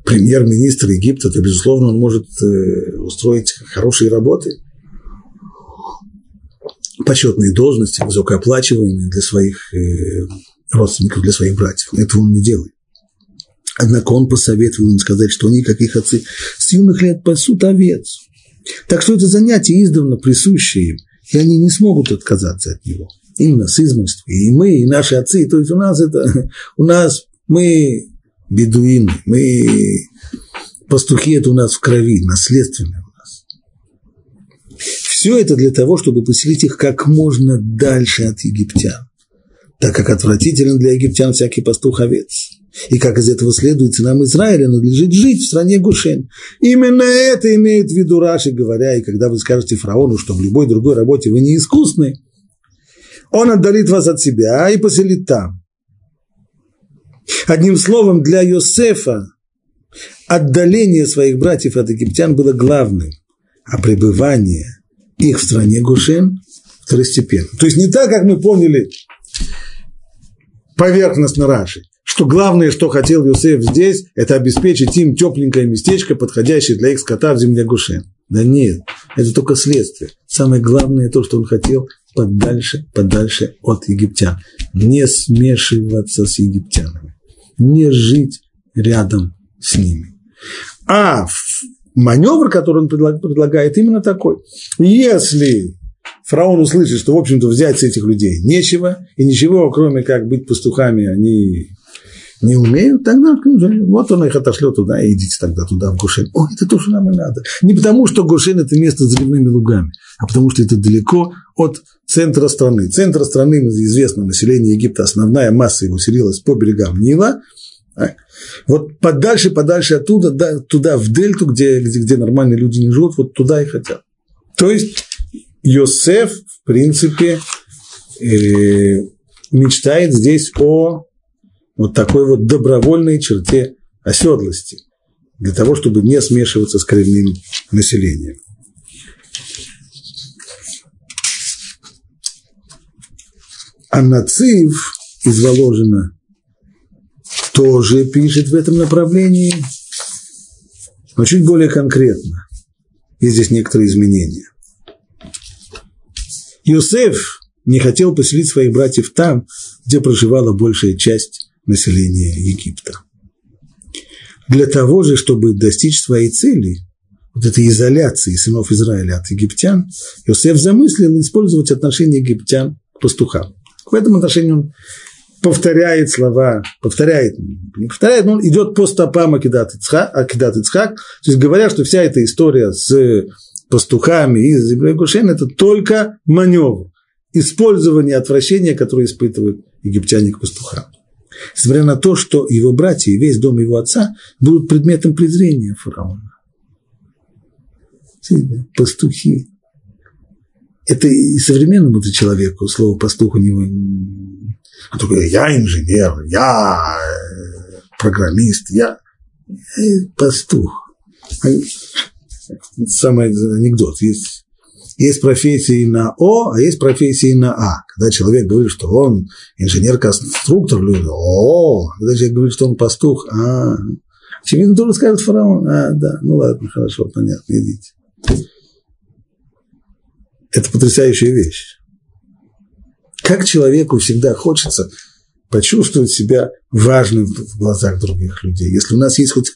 A: премьер-министр Египта, то, безусловно, он может э, устроить хорошие работы, почетные должности, высокооплачиваемые для своих э, родственников, для своих братьев. Этого он не делает. Однако он посоветовал им сказать, что они, как их отцы, с юных лет пасут овец. Так что это занятие издавна присущее им, и они не смогут отказаться от него – именно с измольства. И мы, и наши отцы, то есть у нас это, у нас мы бедуины, мы пастухи, это у нас в крови, наследственное у нас. Все это для того, чтобы поселить их как можно дальше от египтян, так как отвратителен для египтян всякий пастух овец. И как из этого следует, нам Израиля надлежит жить в стране Гушен. Именно это имеет в виду Раши, говоря, и когда вы скажете фараону, что в любой другой работе вы не искусны, он отдалит вас от себя и поселит там. Одним словом, для Йосефа отдаление своих братьев от египтян было главным, а пребывание их в стране Гушен второстепенным. То есть не так, как мы поняли поверхностно Раши, что главное, что хотел Йосеф здесь, это обеспечить им тепленькое местечко, подходящее для их скота в земле Гушен. Да нет, это только следствие. Самое главное то, что он хотел подальше, подальше от египтян. Не смешиваться с египтянами. Не жить рядом с ними. А маневр, который он предлагает, именно такой. Если фараон услышит, что, в общем-то, взять с этих людей нечего, и ничего, кроме как быть пастухами, они не умеют, тогда вот он их отошлет туда, и идите тогда туда, в Гушин. О, это то, что нам и надо. Не потому, что Гушин – это место с заливными лугами, а потому, что это далеко от центра страны. Центр страны, известно, население Египта, основная масса его селилась по берегам Нила. А, вот подальше, подальше оттуда, да, туда, в дельту, где, где, где нормальные люди не живут, вот туда и хотят. То есть Йосеф, в принципе, э, мечтает здесь о вот такой вот добровольной черте оседлости, для того, чтобы не смешиваться с коренным населением. А нацив из Воложина тоже пишет в этом направлении, но чуть более конкретно. Есть здесь некоторые изменения. Юсеф не хотел поселить своих братьев там, где проживала большая часть населения Египта. Для того же, чтобы достичь своей цели, вот этой изоляции сынов Израиля от египтян, Иосиф замыслил использовать отношение египтян к пастухам. В этом отношении он повторяет слова, повторяет, не повторяет, но он идет по стопам Акидат Ицхак, Ицхак, то есть говоря, что вся эта история с пастухами и землей Гошен – это только маневр, использование отвращения, которое испытывают египтяне к пастухам несмотря на то, что его братья и весь дом его отца будут предметом презрения фараона. Пастухи. Это и современному человеку слово пастух у него он такой, я инженер, я э, программист, я, пастух. Самый анекдот. Есть есть профессии на О, а есть профессии на А. Когда человек говорит, что он инженер-конструктор, люди, О, когда человек говорит, что он пастух, а, очевидно, тоже скажет фараон, а, да, ну ладно, хорошо, понятно, идите. Это потрясающая вещь. Как человеку всегда хочется почувствовать себя важным в глазах других людей. Если у нас есть хоть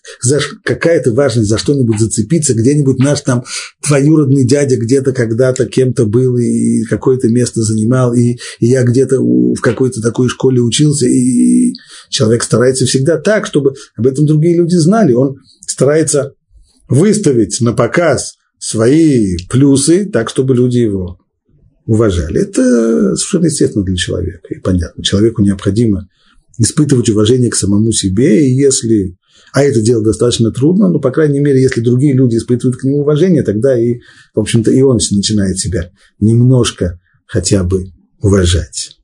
A: какая-то важность за что-нибудь зацепиться, где-нибудь наш там двоюродный дядя где-то когда-то кем-то был и какое-то место занимал, и, и я где-то в какой-то такой школе учился, и человек старается всегда так, чтобы об этом другие люди знали. Он старается выставить на показ свои плюсы, так, чтобы люди его уважали. Это совершенно естественно для человека. И понятно, человеку необходимо испытывать уважение к самому себе, и если... А это дело достаточно трудно, но, по крайней мере, если другие люди испытывают к нему уважение, тогда и, в общем-то, и он начинает себя немножко хотя бы уважать.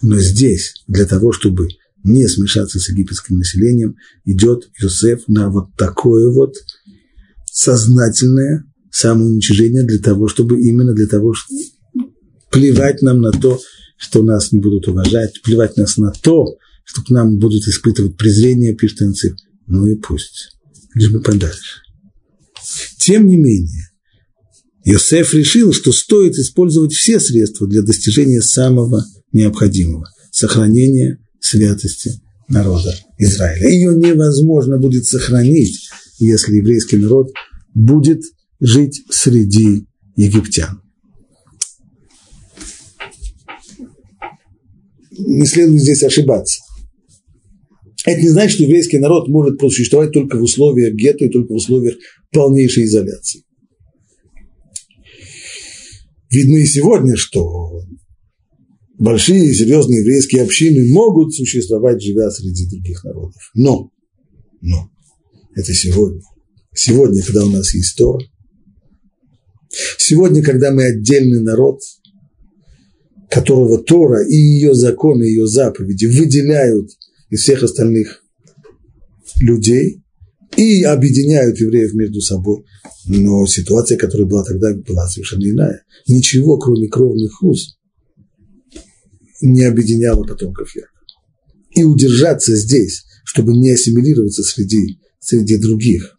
A: Но здесь, для того, чтобы не смешаться с египетским населением, идет Юсеф на вот такое вот сознательное самоуничижение для того, чтобы именно для того, плевать нам на то, что нас не будут уважать, плевать нас на то, что к нам будут испытывать презрение, пишет Ну и пусть, лишь бы подальше. Тем не менее, Йосеф решил, что стоит использовать все средства для достижения самого необходимого – сохранения святости народа Израиля. Ее невозможно будет сохранить, если еврейский народ будет жить среди египтян. Не следует здесь ошибаться. Это не значит, что еврейский народ может просуществовать только в условиях гетто и только в условиях полнейшей изоляции. Видно и сегодня, что большие и серьезные еврейские общины могут существовать, живя среди других народов. Но, но, это сегодня. Сегодня, когда у нас есть Тора, сегодня, когда мы отдельный народ – которого Тора и ее законы, ее заповеди выделяют из всех остальных людей и объединяют евреев между собой. Но ситуация, которая была тогда, была совершенно иная. Ничего, кроме кровных уз, не объединяло потомков Якова. И удержаться здесь, чтобы не ассимилироваться среди, среди других,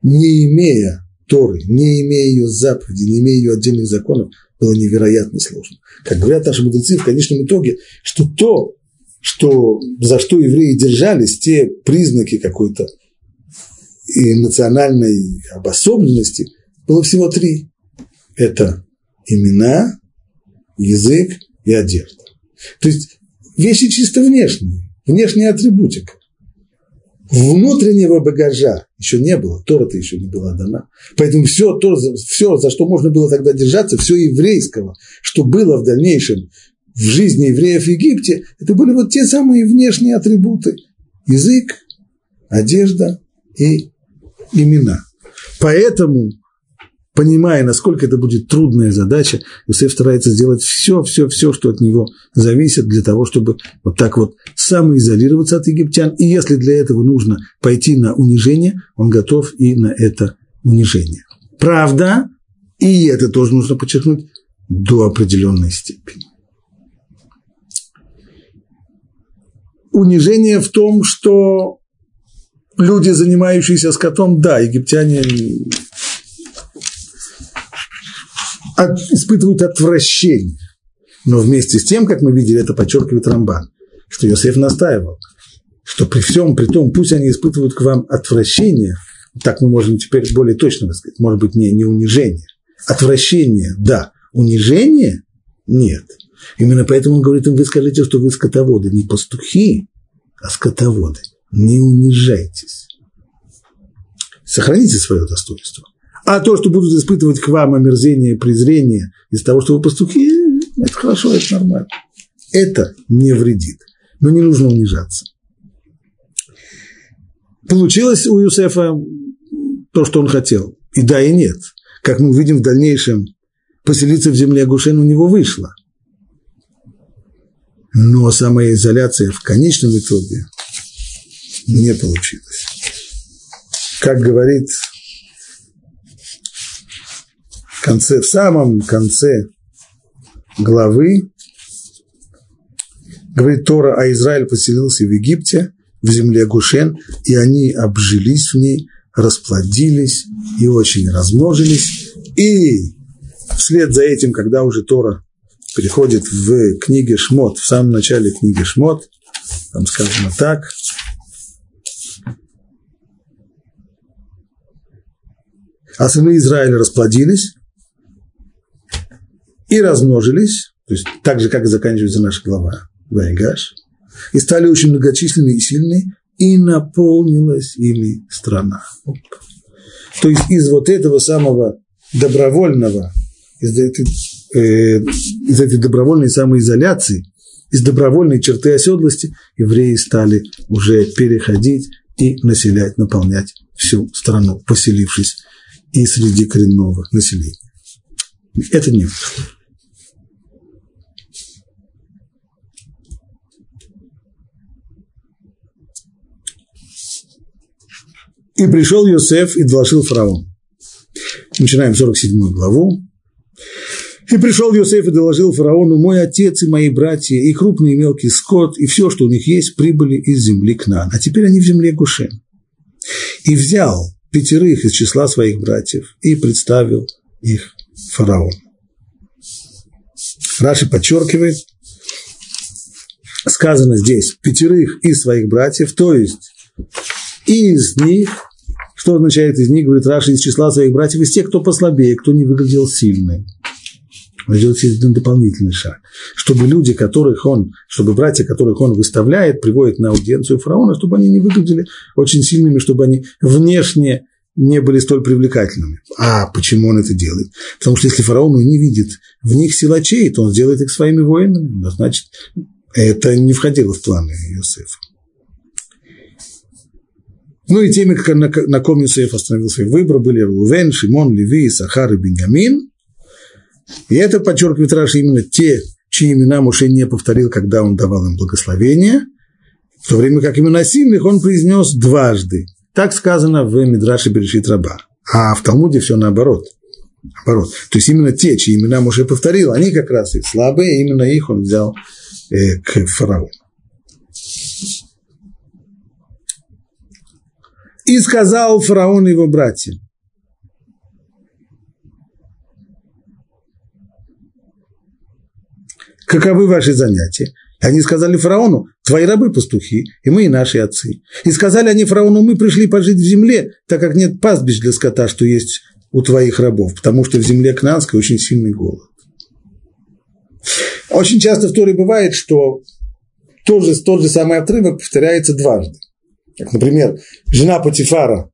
A: не имея Торы, не имея ее заповедей, не имея ее отдельных законов, было невероятно сложно. Как говорят наши мудрецы в конечном итоге, что то, что, за что евреи держались, те признаки какой-то и национальной обособленности, было всего три. Это имена, язык и одежда. То есть вещи чисто внешние, внешняя атрибутика. Внутреннего багажа еще не было, Тора-то еще не была дана. Поэтому все, то, все, за что можно было тогда держаться, все еврейского, что было в дальнейшем в жизни евреев в Египте, это были вот те самые внешние атрибуты. Язык, одежда и имена. Поэтому понимая, насколько это будет трудная задача, Иосиф старается сделать все, все, все, что от него зависит, для того, чтобы вот так вот самоизолироваться от египтян. И если для этого нужно пойти на унижение, он готов и на это унижение. Правда, и это тоже нужно подчеркнуть, до определенной степени. Унижение в том, что люди, занимающиеся скотом, да, египтяне от, испытывают отвращение. Но вместе с тем, как мы видели, это подчеркивает Рамбан, что Йосеф настаивал, что при всем, при том, пусть они испытывают к вам отвращение, так мы можем теперь более точно сказать, может быть, не, не унижение. Отвращение, да. Унижение – нет. Именно поэтому он говорит им, вы скажите, что вы скотоводы, не пастухи, а скотоводы. Не унижайтесь. Сохраните свое достоинство. А то, что будут испытывать к вам омерзение и презрение из того, что вы пастухи, это хорошо, это нормально. Это не вредит. Но не нужно унижаться. Получилось у Юсефа то, что он хотел. И да, и нет. Как мы увидим в дальнейшем, поселиться в земле Гушен у него вышло. Но самоизоляция в конечном итоге не получилась. Как говорит в конце, в самом конце главы говорит Тора, а Израиль поселился в Египте, в земле Гушен, и они обжились в ней, расплодились и очень размножились. И вслед за этим, когда уже Тора переходит в книге Шмот, в самом начале книги Шмот, там сказано так, а сыны Израиля расплодились, и размножились, то есть так же, как и заканчивается наша глава Вайгаш, и стали очень многочисленны и сильны, и наполнилась ими страна. То есть из вот этого самого добровольного, из этой, э, из этой добровольной самоизоляции, из добровольной черты оседлости евреи стали уже переходить и населять, наполнять всю страну, поселившись и среди коренного населения. Это не И пришел Йосеф и доложил фараон. Начинаем 47 главу. И пришел Йосеф и доложил фараону, мой отец и мои братья, и крупный и мелкий скот, и все, что у них есть, прибыли из земли к нам. А теперь они в земле Гушен. И взял пятерых из числа своих братьев и представил их фараону. Раши подчеркивает, сказано здесь пятерых из своих братьев, то есть из них что означает из них, говорит Раши, из числа своих братьев, из тех, кто послабее, кто не выглядел сильным. Он сделает один дополнительный шаг. Чтобы люди, которых он, чтобы братья, которых он выставляет, приводит на аудиенцию фараона, чтобы они не выглядели очень сильными, чтобы они внешне не были столь привлекательными. А почему он это делает? Потому что если фараон не видит в них силачей, то он сделает их своими воинами. Ну, значит, это не входило в планы Иосифа. Ну и теми, на, на ком Юсеф остановил свой выбор, были Рувен, Шимон, Леви, Сахар и Беньямин. И это подчеркивает Раши именно те, чьи имена Муше не повторил, когда он давал им благословение, в то время как имена сильных он произнес дважды. Так сказано в Мидраше Берешит Раба. А в Талмуде все наоборот. наоборот. То есть именно те, чьи имена Муше повторил, они как раз и слабые, именно их он взял э, к фараону. И сказал фараон его братьям. Каковы ваши занятия? Они сказали фараону, твои рабы пастухи, и мы, и наши отцы. И сказали они фараону, мы пришли пожить в земле, так как нет пастбищ для скота, что есть у твоих рабов, потому что в земле Кнанской очень сильный голод. Очень часто в Торе бывает, что тот же, тот же самый отрывок повторяется дважды. Как, например, жена Патифара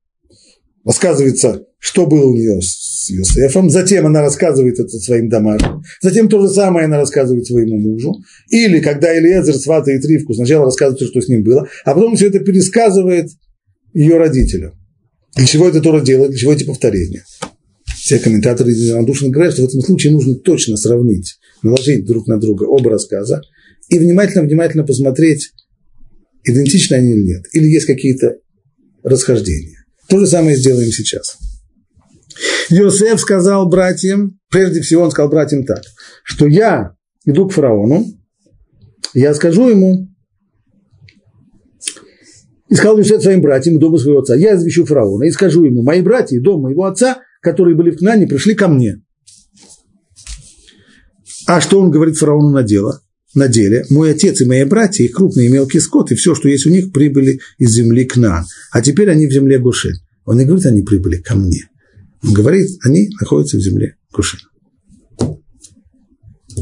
A: рассказывается, что было у нее с Йосефом, затем она рассказывает это своим домашним, затем то же самое она рассказывает своему мужу, или когда Элиезер сватает Ривку, сначала рассказывает, что с ним было, а потом все это пересказывает ее родителям. Для чего это Тора делает, для чего эти повторения? Все комментаторы единодушно говорят, что в этом случае нужно точно сравнить, наложить друг на друга оба рассказа и внимательно-внимательно посмотреть, идентичны они или нет, или есть какие-то расхождения. То же самое сделаем сейчас. Йосеф сказал братьям, прежде всего он сказал братьям так, что я иду к фараону, я скажу ему, и сказал Йосеф своим братьям, дому своего отца, я извещу фараона и скажу ему, мои братья дом моего отца, которые были в Кнане, пришли ко мне. А что он говорит фараону на дело? На деле, мой отец и мои братья, и крупные и мелкие скот, и все, что есть у них, прибыли из земли Кнаан. А теперь они в земле Гушин. Он не говорит, они прибыли ко мне. Он говорит, они находятся в земле Гушин.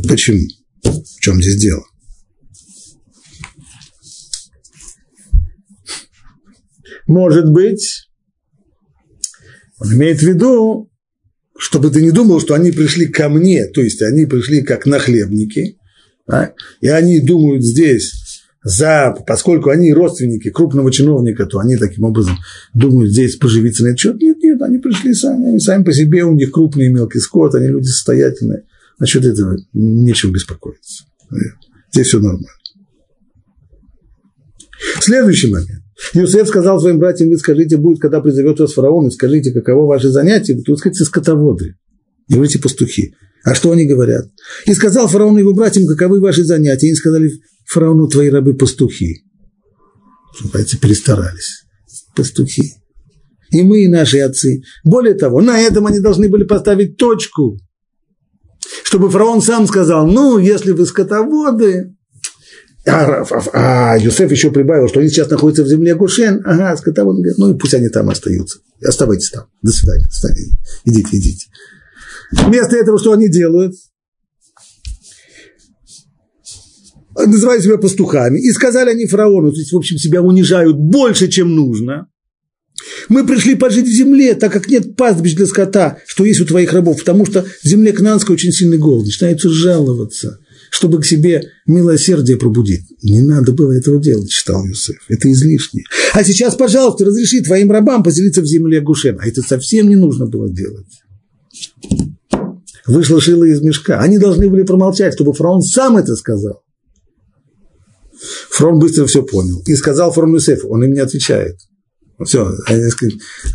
A: Почему? В чем здесь дело? Может быть, он имеет в виду, чтобы ты не думал, что они пришли ко мне, то есть они пришли как нахлебники, да? И они думают здесь, за, поскольку они родственники крупного чиновника, то они таким образом думают здесь поживиться на этот счет. Нет, нет, они пришли сами, они сами по себе, у них крупный и мелкий скот, они люди состоятельные. Насчет этого нечем беспокоиться. Здесь все нормально. Следующий момент. Юсеф сказал своим братьям, вы скажите, будет, когда призовет вас фараон, и скажите, каково ваше занятие, вы, скажите, скотоводы, не говорите пастухи. А что они говорят? И сказал фараон его братьям, каковы ваши занятия. И они сказали фараону, твои рабы пастухи. Братья перестарались. Пастухи. И мы, и наши отцы. Более того, на этом они должны были поставить точку. Чтобы фараон сам сказал, ну, если вы скотоводы, а, а, а Юсеф еще прибавил, что они сейчас находятся в земле Гушен. Ага, скотоводы ну и пусть они там остаются. Оставайтесь там. До свидания. До свидания. Идите, идите. Вместо этого что они делают? Называют себя пастухами. И сказали они фараону, то есть, в общем, себя унижают больше, чем нужно. Мы пришли пожить в земле, так как нет пастбищ для скота, что есть у твоих рабов, потому что в земле Кнанской очень сильный голод. Начинаются жаловаться, чтобы к себе милосердие пробудить. Не надо было этого делать, читал Юсеф. Это излишнее. А сейчас, пожалуйста, разреши твоим рабам поселиться в земле Гушен. А это совсем не нужно было делать вышла шила из мешка. Они должны были промолчать, чтобы фараон сам это сказал. Фрон быстро все понял. И сказал фараон Юсефу, он им не отвечает. Все,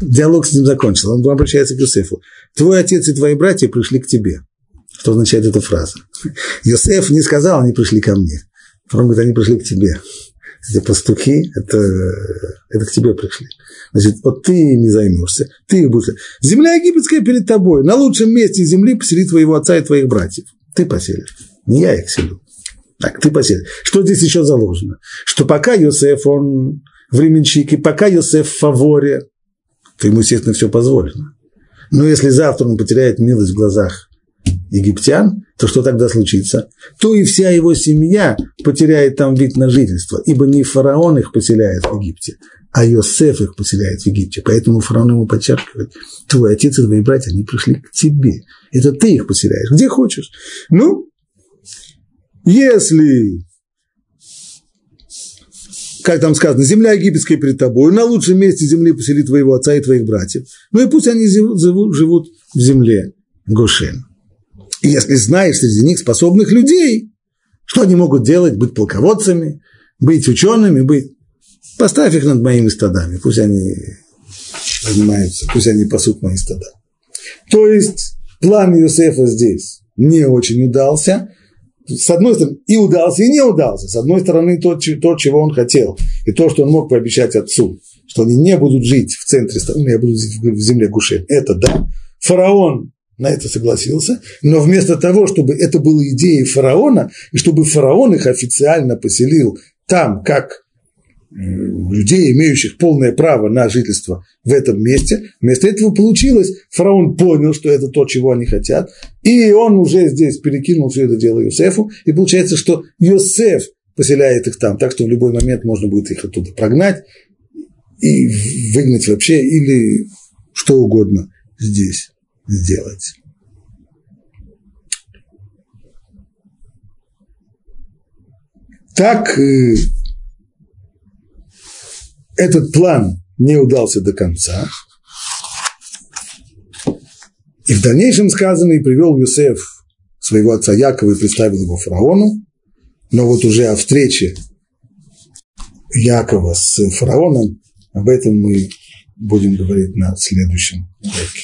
A: диалог с ним закончился. Он обращается к Юсефу. Твой отец и твои братья пришли к тебе. Что означает эта фраза? Юсеф не сказал, они пришли ко мне. Фараон говорит, они пришли к тебе эти пастухи, это, это к тебе пришли. Значит, вот ты ими займешься, ты их будешь... Земля египетская перед тобой, на лучшем месте земли посели твоего отца и твоих братьев. Ты поселишь, не я их селю. Так, ты поселишь. Что здесь еще заложено? Что пока Йосеф, он временщик, пока Йосеф в фаворе, то ему, естественно, все позволено. Но если завтра он потеряет милость в глазах египтян, то что тогда случится? То и вся его семья потеряет там вид на жительство, ибо не фараон их поселяет в Египте, а Йосеф их поселяет в Египте. Поэтому фараон ему подчеркивает, твой отец и твои братья, они пришли к тебе. Это ты их поселяешь, где хочешь. Ну, если как там сказано, земля египетская перед тобой, на лучшем месте земли посели твоего отца и твоих братьев. Ну и пусть они живут, в земле Гошен. И если знаешь среди них способных людей, что они могут делать, быть полководцами, быть учеными, быть... Поставь их над моими стадами, пусть они занимаются, пусть они пасут мои стада. То есть план Иосифа здесь не очень удался. С одной стороны, и удался, и не удался. С одной стороны, то, то, чего он хотел, и то, что он мог пообещать отцу, что они не будут жить в центре страны, а будут жить в земле Гушин. Это да. Фараон на это согласился, но вместо того, чтобы это было идеей фараона, и чтобы фараон их официально поселил там, как э, людей, имеющих полное право на жительство в этом месте. Вместо этого получилось, фараон понял, что это то, чего они хотят, и он уже здесь перекинул все это дело Йосефу, и получается, что Йосеф поселяет их там, так что в любой момент можно будет их оттуда прогнать и выгнать вообще, или что угодно здесь сделать. Так э, этот план не удался до конца. И в дальнейшем сказано, и привел Юсеф своего отца Якова и представил его фараону. Но вот уже о встрече Якова с фараоном, об этом мы будем говорить на следующем уроке.